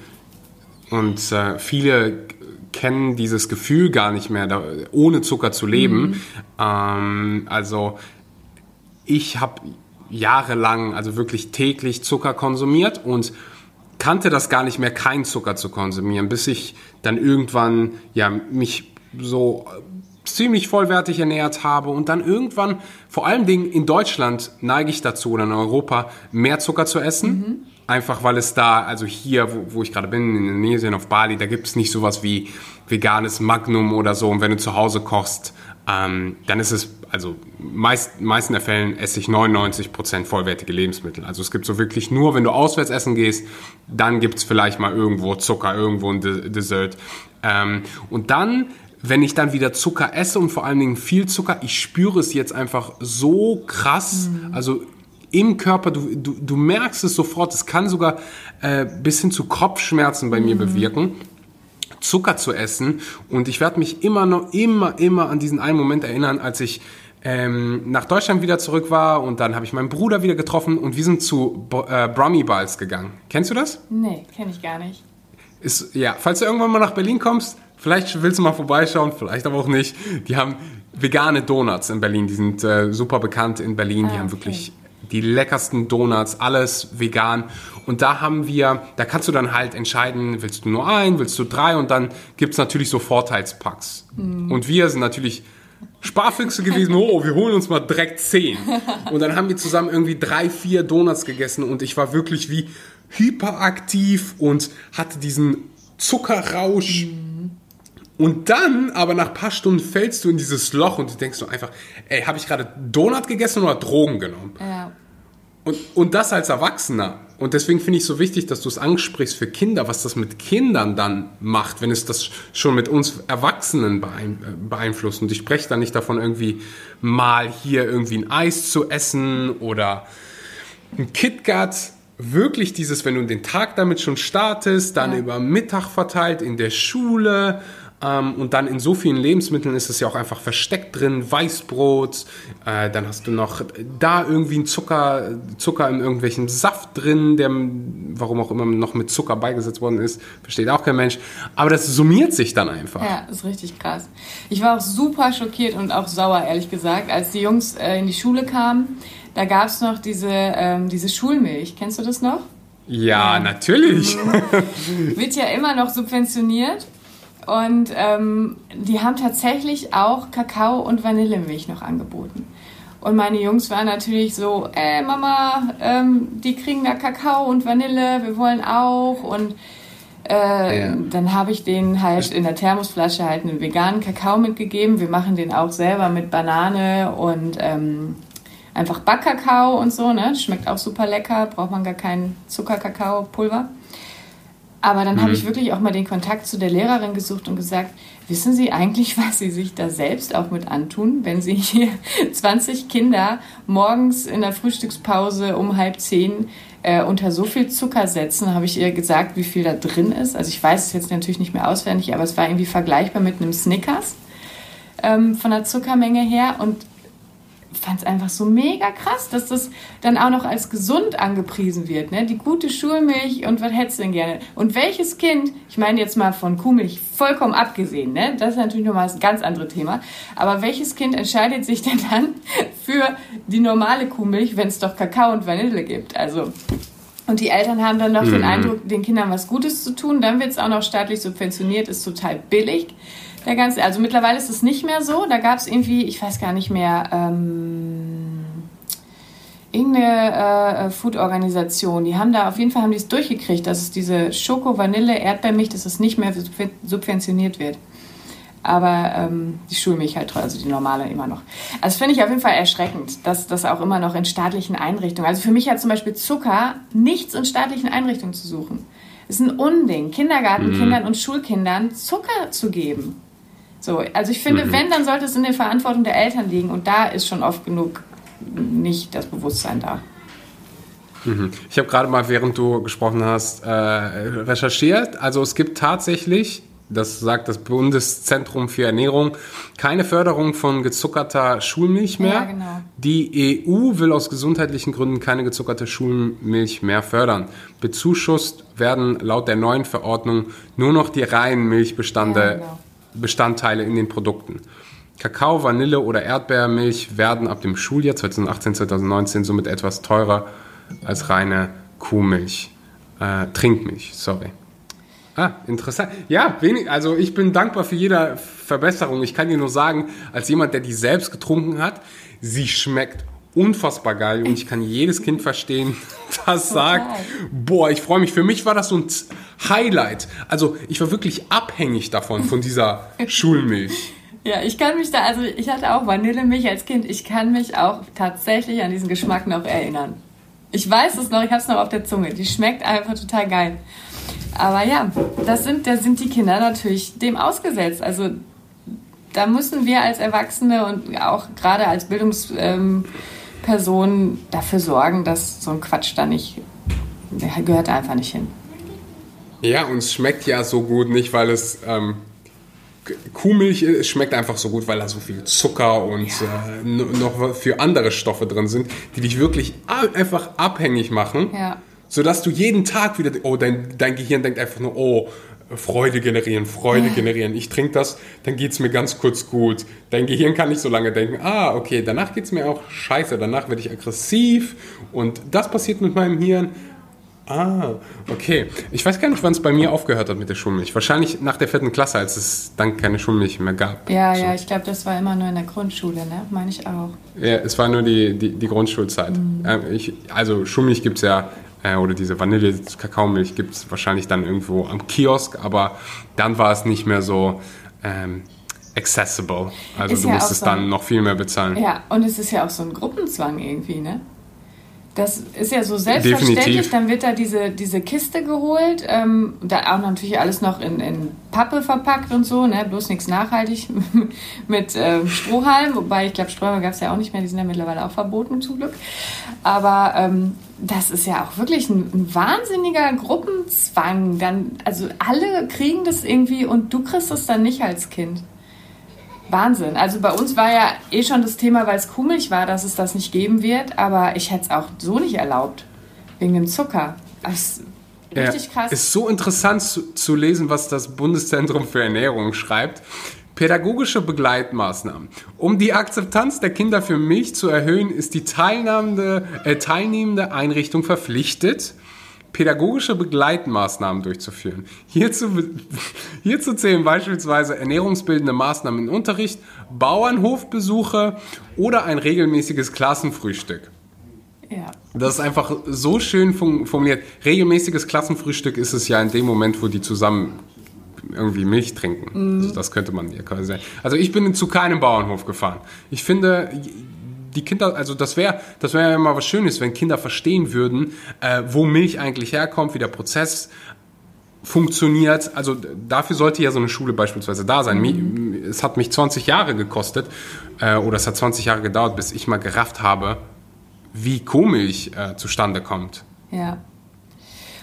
und, und äh, viele kennen dieses Gefühl gar nicht mehr, da, ohne Zucker zu leben. Mhm. Ähm, also ich habe jahrelang, also wirklich täglich Zucker konsumiert und kannte das gar nicht mehr, keinen Zucker zu konsumieren, bis ich dann irgendwann ja mich so ziemlich vollwertig ernährt habe und dann irgendwann, vor allen Dingen in Deutschland neige ich dazu oder in Europa, mehr Zucker zu essen. Mhm. Einfach weil es da, also hier, wo, wo ich gerade bin, in Indonesien, auf Bali, da gibt es nicht sowas wie veganes Magnum oder so. Und wenn du zu Hause kochst, ähm, dann ist es, also meist, meisten der Fällen esse ich 99% vollwertige Lebensmittel. Also es gibt so wirklich nur, wenn du auswärts essen gehst, dann gibt es vielleicht mal irgendwo Zucker, irgendwo ein De Dessert. Ähm, und dann wenn ich dann wieder Zucker esse und vor allen Dingen viel Zucker, ich spüre es jetzt einfach so krass. Mhm. Also im Körper, du, du, du merkst es sofort, es kann sogar äh, bis hin zu Kopfschmerzen bei mhm. mir bewirken. Zucker zu essen und ich werde mich immer noch, immer, immer an diesen einen Moment erinnern, als ich ähm, nach Deutschland wieder zurück war und dann habe ich meinen Bruder wieder getroffen und wir sind zu äh, Brummy Balls gegangen. Kennst du das? Nee, kenne ich gar nicht. Ist, ja, falls du irgendwann mal nach Berlin kommst, Vielleicht willst du mal vorbeischauen, vielleicht aber auch nicht. Die haben vegane Donuts in Berlin. Die sind äh, super bekannt in Berlin. Ah, die haben wirklich die leckersten Donuts, alles vegan. Und da haben wir, da kannst du dann halt entscheiden, willst du nur ein, willst du drei und dann gibt es natürlich so Vorteilspacks. Mhm. Und wir sind natürlich Sparfüchse gewesen, oh, wir holen uns mal direkt zehn. Und dann haben wir zusammen irgendwie drei, vier Donuts gegessen und ich war wirklich wie hyperaktiv und hatte diesen Zuckerrausch. Mhm und dann, aber nach ein paar Stunden fällst du in dieses Loch und du denkst so einfach, ey, habe ich gerade Donut gegessen oder Drogen genommen? Ja. Und, und das als Erwachsener. Und deswegen finde ich so wichtig, dass du es ansprichst für Kinder, was das mit Kindern dann macht, wenn es das schon mit uns Erwachsenen beeinflusst. Und ich spreche da nicht davon, irgendwie mal hier irgendwie ein Eis zu essen oder ein KitKat. Wirklich dieses, wenn du den Tag damit schon startest, dann ja. über Mittag verteilt in der Schule, ähm, und dann in so vielen Lebensmitteln ist es ja auch einfach versteckt drin. Weißbrot, äh, dann hast du noch da irgendwie ein Zucker, Zucker in irgendwelchem Saft drin, der warum auch immer noch mit Zucker beigesetzt worden ist, versteht auch kein Mensch. Aber das summiert sich dann einfach. Ja, ist richtig krass. Ich war auch super schockiert und auch sauer, ehrlich gesagt, als die Jungs äh, in die Schule kamen. Da gab es noch diese, ähm, diese Schulmilch. Kennst du das noch? Ja. natürlich. Wird ja immer noch subventioniert. Und ähm, die haben tatsächlich auch Kakao und Vanillemilch noch angeboten. Und meine Jungs waren natürlich so, ey Mama, ähm, die kriegen da Kakao und Vanille, wir wollen auch. Und äh, ja. dann habe ich denen halt in der Thermosflasche halt einen veganen Kakao mitgegeben. Wir machen den auch selber mit Banane und ähm, einfach Backkakao und so. Ne? Schmeckt auch super lecker, braucht man gar kein Zuckerkakaopulver. Aber dann mhm. habe ich wirklich auch mal den Kontakt zu der Lehrerin gesucht und gesagt, wissen Sie eigentlich, was Sie sich da selbst auch mit antun, wenn Sie hier 20 Kinder morgens in der Frühstückspause um halb zehn äh, unter so viel Zucker setzen, habe ich ihr gesagt, wie viel da drin ist. Also ich weiß es jetzt natürlich nicht mehr auswendig, aber es war irgendwie vergleichbar mit einem Snickers ähm, von der Zuckermenge her. Und fand es einfach so mega krass, dass das dann auch noch als gesund angepriesen wird. Ne? Die gute Schulmilch und was hättest du denn gerne? Und welches Kind, ich meine jetzt mal von Kuhmilch vollkommen abgesehen, ne? das ist natürlich nochmal ein ganz anderes Thema, aber welches Kind entscheidet sich denn dann für die normale Kuhmilch, wenn es doch Kakao und Vanille gibt? Also und die Eltern haben dann noch mhm. den Eindruck, den Kindern was Gutes zu tun. Dann wird es auch noch staatlich subventioniert, ist total billig. Der ganze, also mittlerweile ist es nicht mehr so. Da gab es irgendwie, ich weiß gar nicht mehr, ähm, irgendeine äh, Food-Organisation. Die haben da auf jeden Fall haben die es durchgekriegt, dass es diese Schoko, Vanille, Erdbeermilch, dass es nicht mehr subventioniert wird. Aber ähm, die Schulmilch halt, also die normale immer noch. Also finde ich auf jeden Fall erschreckend, dass das auch immer noch in staatlichen Einrichtungen. Also für mich hat zum Beispiel Zucker nichts in staatlichen Einrichtungen zu suchen. Es ist ein Unding, Kindergartenkindern mhm. und Schulkindern Zucker zu geben. So, also ich finde, mhm. wenn, dann sollte es in der Verantwortung der Eltern liegen und da ist schon oft genug nicht das Bewusstsein da. Mhm. Ich habe gerade mal, während du gesprochen hast, äh, recherchiert. Also es gibt tatsächlich das sagt das Bundeszentrum für Ernährung, keine Förderung von gezuckerter Schulmilch mehr. Ja, genau. Die EU will aus gesundheitlichen Gründen keine gezuckerte Schulmilch mehr fördern. Bezuschusst werden laut der neuen Verordnung nur noch die reinen Milchbestände, ja, genau. Bestandteile in den Produkten. Kakao, Vanille oder Erdbeermilch werden ab dem Schuljahr 2018-2019 somit etwas teurer als reine Kuhmilch. Äh, Trinkmilch, sorry. Ah, interessant. Ja, wenig, also ich bin dankbar für jede Verbesserung. Ich kann dir nur sagen, als jemand, der die selbst getrunken hat, sie schmeckt unfassbar geil und ich kann jedes Kind verstehen, das sagt, boah, ich freue mich. Für mich war das so ein Highlight. Also ich war wirklich abhängig davon, von dieser Schulmilch. Ja, ich kann mich da, also ich hatte auch Vanillemilch als Kind. Ich kann mich auch tatsächlich an diesen Geschmack noch erinnern. Ich weiß es noch, ich habe es noch auf der Zunge. Die schmeckt einfach total geil. Aber ja, das sind, da sind die Kinder natürlich dem ausgesetzt. Also da müssen wir als Erwachsene und auch gerade als Bildungspersonen ähm, dafür sorgen, dass so ein Quatsch da nicht, der gehört einfach nicht hin. Ja, und es schmeckt ja so gut nicht, weil es ähm, Kuhmilch schmeckt einfach so gut, weil da so viel Zucker und ja. äh, noch für andere Stoffe drin sind, die dich wirklich einfach abhängig machen. Ja sodass du jeden Tag wieder, oh, dein, dein Gehirn denkt einfach nur, oh, Freude generieren, Freude generieren. Ich trinke das, dann geht es mir ganz kurz gut. Dein Gehirn kann nicht so lange denken, ah, okay, danach geht es mir auch scheiße, danach werde ich aggressiv und das passiert mit meinem Hirn. Ah, okay. Ich weiß gar nicht, wann es bei mir aufgehört hat mit der Schulmilch. Wahrscheinlich nach der vierten Klasse, als es dann keine Schulmilch mehr gab. Ja, so. ja, ich glaube, das war immer nur in der Grundschule, ne? Meine ich auch. Ja, es war nur die, die, die Grundschulzeit. Mhm. Ähm, ich, also Schulmilch gibt es ja äh, oder diese Vanille-Kakaomilch gibt es wahrscheinlich dann irgendwo am Kiosk, aber dann war es nicht mehr so ähm, accessible. Also ist du ja musstest so dann noch viel mehr bezahlen. Ja, und es ist ja auch so ein Gruppenzwang irgendwie, ne? Das ist ja so selbstverständlich. Definitiv. Dann wird da diese, diese Kiste geholt. Ähm, da auch natürlich alles noch in, in Pappe verpackt und so, ne? bloß nichts nachhaltig mit ähm, Strohhalm. Wobei ich glaube, Strohhalme gab es ja auch nicht mehr, die sind ja mittlerweile auch verboten zum Glück. Aber ähm, das ist ja auch wirklich ein, ein, wahnsinniger Gruppenzwang. Dann, also alle kriegen das irgendwie und du kriegst es dann nicht als Kind. Wahnsinn. Also bei uns war ja eh schon das Thema, weil es Kuhmilch war, dass es das nicht geben wird, aber ich hätte es auch so nicht erlaubt. Wegen dem Zucker. Das richtig krass. Ist so interessant zu, zu lesen, was das Bundeszentrum für Ernährung schreibt. Pädagogische Begleitmaßnahmen. Um die Akzeptanz der Kinder für Milch zu erhöhen, ist die teilnehmende, äh, teilnehmende Einrichtung verpflichtet, pädagogische Begleitmaßnahmen durchzuführen. Hierzu, hierzu zählen beispielsweise ernährungsbildende Maßnahmen im Unterricht, Bauernhofbesuche oder ein regelmäßiges Klassenfrühstück. Ja. Das ist einfach so schön formuliert. Regelmäßiges Klassenfrühstück ist es ja in dem Moment, wo die zusammen irgendwie Milch trinken. Mhm. Also das könnte man ja quasi sagen. Also ich bin zu keinem Bauernhof gefahren. Ich finde, die Kinder, also das wäre das wäre ja mal was Schönes, wenn Kinder verstehen würden, äh, wo Milch eigentlich herkommt, wie der Prozess funktioniert. Also dafür sollte ja so eine Schule beispielsweise da sein. Mhm. Es hat mich 20 Jahre gekostet äh, oder es hat 20 Jahre gedauert, bis ich mal gerafft habe, wie Kuhmilch äh, zustande kommt. Ja.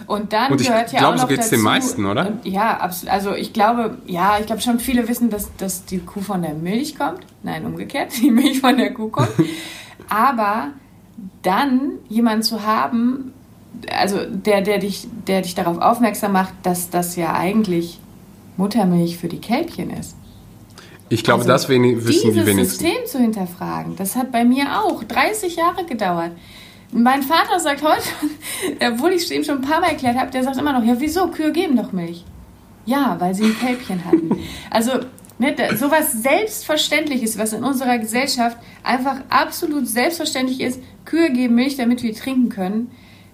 Und dann und ich gehört ja glaube, auch noch so geht es den meisten, oder? Und, ja, absolut. Also ich glaube, ja, ich glaube schon viele wissen, dass, dass die Kuh von der Milch kommt. Nein, umgekehrt, die Milch von der Kuh kommt. Aber dann jemanden zu haben, also der, der dich, der dich darauf aufmerksam macht, dass das ja eigentlich Muttermilch für die Kälbchen ist. Ich glaube, also das wissen die wenigsten. Dieses System zu hinterfragen, das hat bei mir auch 30 Jahre gedauert. Mein Vater sagt heute, obwohl ich es ihm schon ein paar Mal erklärt habe, der sagt immer noch, ja wieso, Kühe geben doch Milch. Ja, weil sie ein Kälbchen hatten. Also ne, sowas Selbstverständliches, was in unserer Gesellschaft einfach absolut selbstverständlich ist, Kühe geben Milch, damit wir trinken können,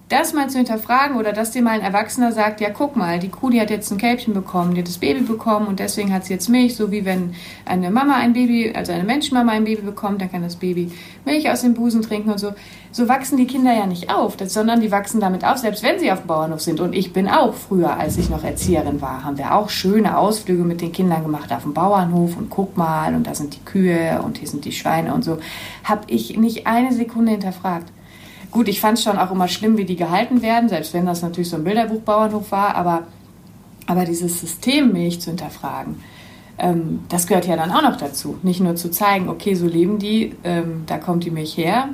das mal zu hinterfragen oder dass dir mal ein Erwachsener sagt, ja guck mal, die Kuh, die hat jetzt ein Kälbchen bekommen, die hat das Baby bekommen und deswegen hat sie jetzt Milch, so wie wenn eine Mama ein Baby, also eine Menschenmama ein Baby bekommt, dann kann das Baby Milch aus dem Busen trinken und so. So wachsen die Kinder ja nicht auf, sondern die wachsen damit auf, selbst wenn sie auf dem Bauernhof sind. Und ich bin auch früher, als ich noch Erzieherin war, haben wir auch schöne Ausflüge mit den Kindern gemacht auf dem Bauernhof und guck mal und da sind die Kühe und hier sind die Schweine und so. Hab ich nicht eine Sekunde hinterfragt. Gut, ich fand es schon auch immer schlimm, wie die gehalten werden, selbst wenn das natürlich so ein Bilderbuchbauernhof war, aber Aber dieses System Milch zu hinterfragen, ähm, das gehört ja dann auch noch dazu. Nicht nur zu zeigen, okay, so leben die, ähm, da kommt die Milch her.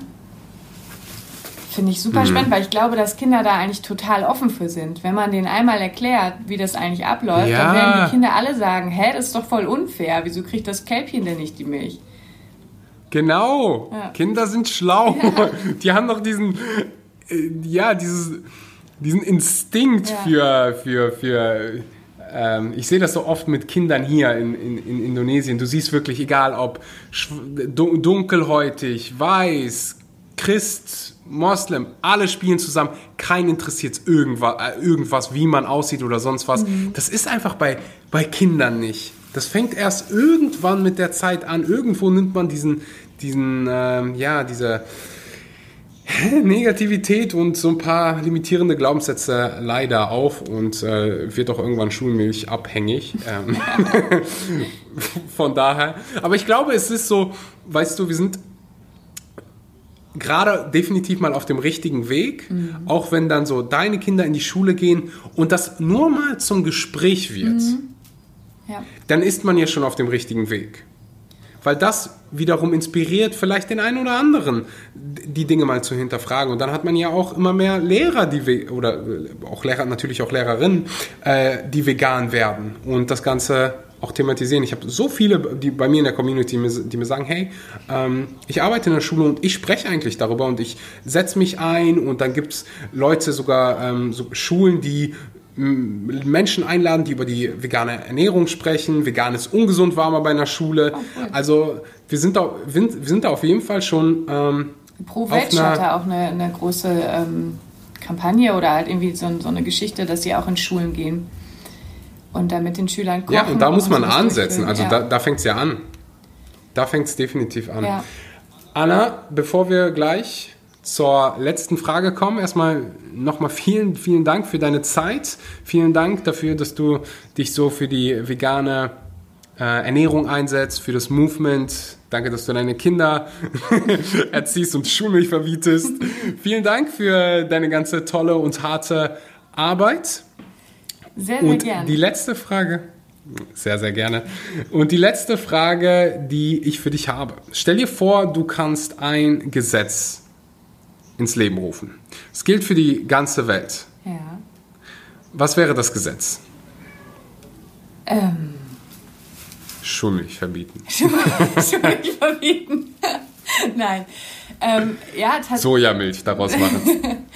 Finde ich super mhm. spannend, weil ich glaube, dass Kinder da eigentlich total offen für sind. Wenn man denen einmal erklärt, wie das eigentlich abläuft, ja. dann werden die Kinder alle sagen, hä, das ist doch voll unfair, wieso kriegt das Kälbchen denn nicht die Milch? Genau, ja. Kinder sind schlau. Ja. Die haben doch diesen, äh, ja, dieses, diesen Instinkt für, für, für ähm, ich sehe das so oft mit Kindern hier in, in, in Indonesien. Du siehst wirklich, egal ob dunkelhäutig, weiß, Christ, Moslem, alle spielen zusammen. Kein interessiert irgendwas, äh, irgendwas, wie man aussieht oder sonst was. Mhm. Das ist einfach bei, bei Kindern nicht. Das fängt erst irgendwann mit der Zeit an. Irgendwo nimmt man diesen, diesen, ähm, ja, diese Negativität und so ein paar limitierende Glaubenssätze leider auf und äh, wird auch irgendwann Schulmilch abhängig. Ähm, von daher. Aber ich glaube, es ist so, weißt du, wir sind gerade definitiv mal auf dem richtigen Weg, mhm. auch wenn dann so deine Kinder in die Schule gehen und das nur mal zum Gespräch wird, mhm. ja. dann ist man ja schon auf dem richtigen Weg weil das wiederum inspiriert vielleicht den einen oder anderen, die Dinge mal zu hinterfragen. Und dann hat man ja auch immer mehr Lehrer, die oder äh, auch Lehrer, natürlich auch Lehrerinnen, äh, die vegan werden und das Ganze auch thematisieren. Ich habe so viele, die bei mir in der Community, die mir sagen, hey, ähm, ich arbeite in der Schule und ich spreche eigentlich darüber und ich setze mich ein und dann gibt es Leute, sogar ähm, so Schulen, die Menschen einladen, die über die vegane Ernährung sprechen. Vegan ist ungesund, war mal bei einer Schule. Oh, also wir sind, da, wir sind da auf jeden Fall schon. Ähm, Pro Veg hat da auch eine, eine große ähm, Kampagne oder halt irgendwie so, so, eine Geschichte, dass sie auch in Schulen gehen und da mit den Schülern kochen. Ja, und da muss man ansetzen. Also ja. da, da fängt es ja an. Da fängt es definitiv an. Ja. Anna, bevor wir gleich zur letzten Frage kommen. Erstmal nochmal vielen, vielen Dank für deine Zeit. Vielen Dank dafür, dass du dich so für die vegane äh, Ernährung einsetzt, für das Movement. Danke, dass du deine Kinder erziehst und Schulmilch verbietest. vielen Dank für deine ganze tolle und harte Arbeit. Sehr, sehr und gerne. Die letzte Frage. Sehr, sehr gerne. Und die letzte Frage, die ich für dich habe. Stell dir vor, du kannst ein Gesetz ins Leben rufen. Es gilt für die ganze Welt. Ja. Was wäre das Gesetz? Ähm. Schulmilch verbieten. Schulmilch verbieten. Nein. Ähm, ja, Sojamilch daraus machen.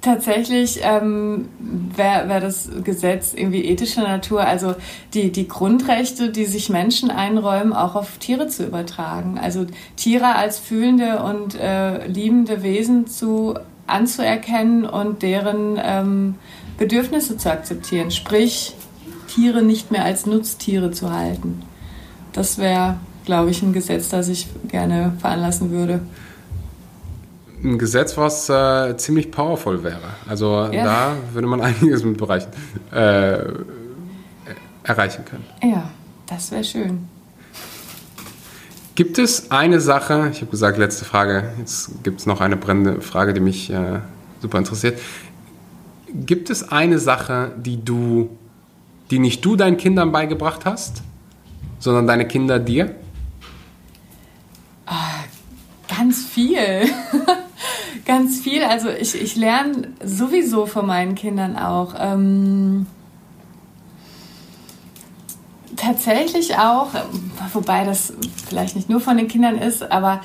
Tatsächlich ähm, wäre wär das Gesetz irgendwie ethischer Natur, also die, die Grundrechte, die sich Menschen einräumen, auch auf Tiere zu übertragen. Also Tiere als fühlende und äh, liebende Wesen zu anzuerkennen und deren ähm, Bedürfnisse zu akzeptieren. Sprich, Tiere nicht mehr als Nutztiere zu halten. Das wäre, glaube ich, ein Gesetz, das ich gerne veranlassen würde ein Gesetz, was äh, ziemlich powerful wäre. Also ja. da würde man einiges mit Bereichen äh, erreichen können. Ja, das wäre schön. Gibt es eine Sache, ich habe gesagt, letzte Frage, jetzt gibt es noch eine brennende Frage, die mich äh, super interessiert. Gibt es eine Sache, die du, die nicht du deinen Kindern beigebracht hast, sondern deine Kinder dir? Oh, ganz viel. ganz viel. Also ich, ich lerne sowieso von meinen Kindern auch. Ähm, tatsächlich auch, wobei das vielleicht nicht nur von den Kindern ist, aber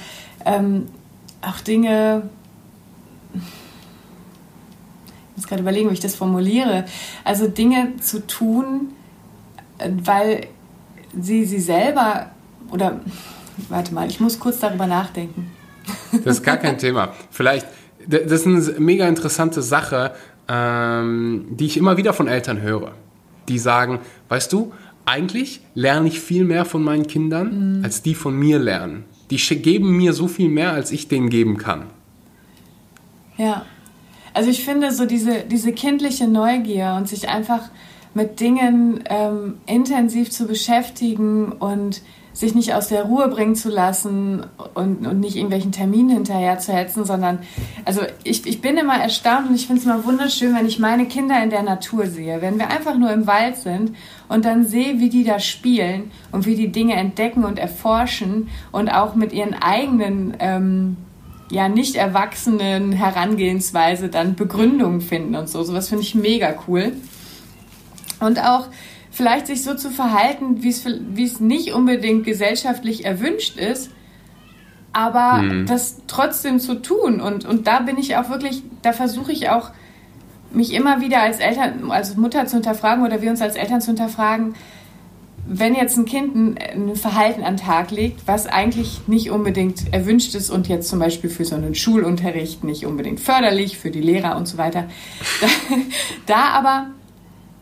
ähm, auch Dinge, ich muss gerade überlegen, wie ich das formuliere, also Dinge zu tun, weil sie sie selber oder warte mal, ich muss kurz darüber nachdenken. Das ist gar kein Thema. Vielleicht, das ist eine mega interessante Sache, ähm, die ich immer wieder von Eltern höre. Die sagen, weißt du, eigentlich lerne ich viel mehr von meinen Kindern, mhm. als die von mir lernen. Die geben mir so viel mehr, als ich denen geben kann. Ja, also ich finde so diese, diese kindliche Neugier und sich einfach mit Dingen ähm, intensiv zu beschäftigen und sich nicht aus der Ruhe bringen zu lassen und, und nicht irgendwelchen Terminen hinterher zu hetzen, sondern, also ich, ich bin immer erstaunt und ich finde es immer wunderschön, wenn ich meine Kinder in der Natur sehe. Wenn wir einfach nur im Wald sind und dann sehe, wie die da spielen und wie die Dinge entdecken und erforschen und auch mit ihren eigenen, ähm, ja, nicht erwachsenen Herangehensweise dann Begründungen finden und so. Sowas finde ich mega cool. Und auch, vielleicht sich so zu verhalten, wie es, nicht unbedingt gesellschaftlich erwünscht ist, aber mhm. das trotzdem zu tun. Und, und da bin ich auch wirklich, da versuche ich auch, mich immer wieder als Eltern, als Mutter zu hinterfragen oder wir uns als Eltern zu hinterfragen, wenn jetzt ein Kind ein, ein, Verhalten an den Tag legt, was eigentlich nicht unbedingt erwünscht ist und jetzt zum Beispiel für so einen Schulunterricht nicht unbedingt förderlich, für die Lehrer und so weiter, da, da aber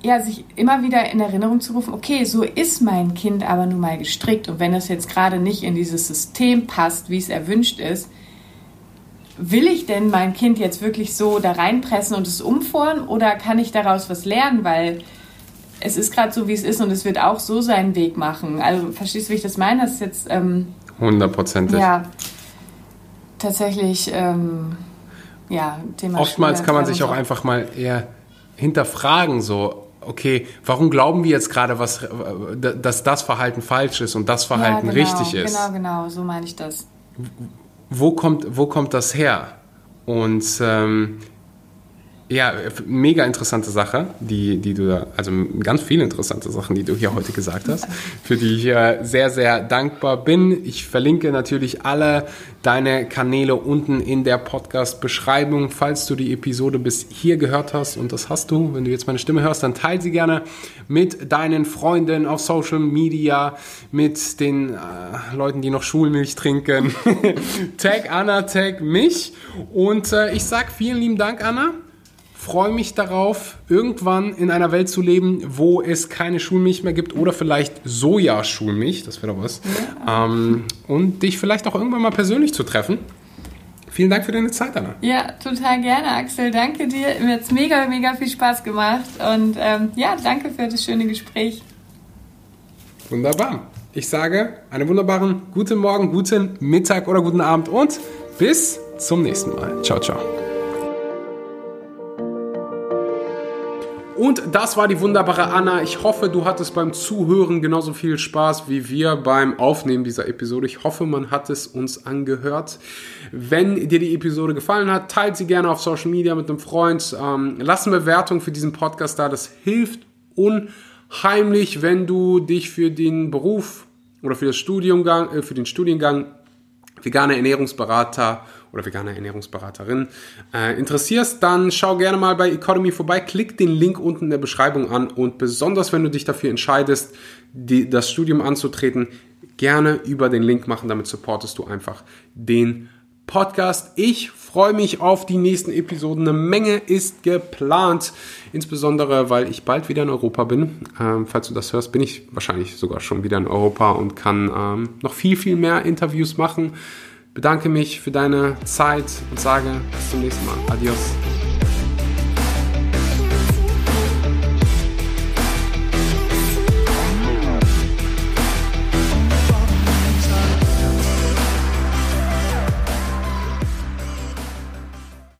ja, sich immer wieder in Erinnerung zu rufen, okay, so ist mein Kind aber nun mal gestrickt und wenn es jetzt gerade nicht in dieses System passt, wie es erwünscht ist, will ich denn mein Kind jetzt wirklich so da reinpressen und es umformen oder kann ich daraus was lernen, weil es ist gerade so, wie es ist und es wird auch so seinen Weg machen. Also verstehst du, wie ich das meine? Das ist jetzt... Ähm, Hundertprozentig. ja, tatsächlich, ähm, ja, Thema Oftmals Schule, kann man sich auch einfach mal eher hinterfragen, so, okay, warum glauben wir jetzt gerade, was, dass das Verhalten falsch ist und das Verhalten ja, genau, richtig ist? Genau, genau, so meine ich das. Wo kommt, wo kommt das her? Und ähm, ja, mega interessante Sache, die, die du da, also ganz viele interessante Sachen, die du hier heute gesagt hast, für die ich sehr, sehr dankbar bin. Ich verlinke natürlich alle deine Kanäle unten in der Podcast-Beschreibung. Falls du die Episode bis hier gehört hast, und das hast du, wenn du jetzt meine Stimme hörst, dann teile sie gerne mit deinen Freunden auf Social Media, mit den äh, Leuten, die noch Schulmilch trinken. tag Anna, tag mich. Und äh, ich sag vielen lieben Dank, Anna freue mich darauf, irgendwann in einer Welt zu leben, wo es keine Schulmilch mehr gibt oder vielleicht Sojaschulmilch, das wäre doch was. Ja. Ähm, und dich vielleicht auch irgendwann mal persönlich zu treffen. Vielen Dank für deine Zeit, Anna. Ja, total gerne, Axel. Danke dir. Mir hat es mega, mega viel Spaß gemacht. Und ähm, ja, danke für das schöne Gespräch. Wunderbar. Ich sage einen wunderbaren guten Morgen, guten Mittag oder guten Abend und bis zum nächsten Mal. Ciao, ciao. Und das war die wunderbare Anna. Ich hoffe, du hattest beim Zuhören genauso viel Spaß wie wir beim Aufnehmen dieser Episode. Ich hoffe, man hat es uns angehört. Wenn dir die Episode gefallen hat, teilt sie gerne auf Social Media mit einem Freund. Ähm, lass eine Bewertung für diesen Podcast da. Das hilft unheimlich, wenn du dich für den Beruf oder für, das Studiumgang, äh, für den Studiengang veganer Ernährungsberater oder veganer Ernährungsberaterin äh, interessierst, dann schau gerne mal bei Economy vorbei, klick den Link unten in der Beschreibung an und besonders wenn du dich dafür entscheidest, die, das Studium anzutreten, gerne über den Link machen, damit supportest du einfach den Podcast. Ich freue mich auf die nächsten Episoden. Eine Menge ist geplant, insbesondere weil ich bald wieder in Europa bin. Ähm, falls du das hörst, bin ich wahrscheinlich sogar schon wieder in Europa und kann ähm, noch viel, viel mehr Interviews machen bedanke mich für deine Zeit und sage bis zum nächsten Mal. Adios.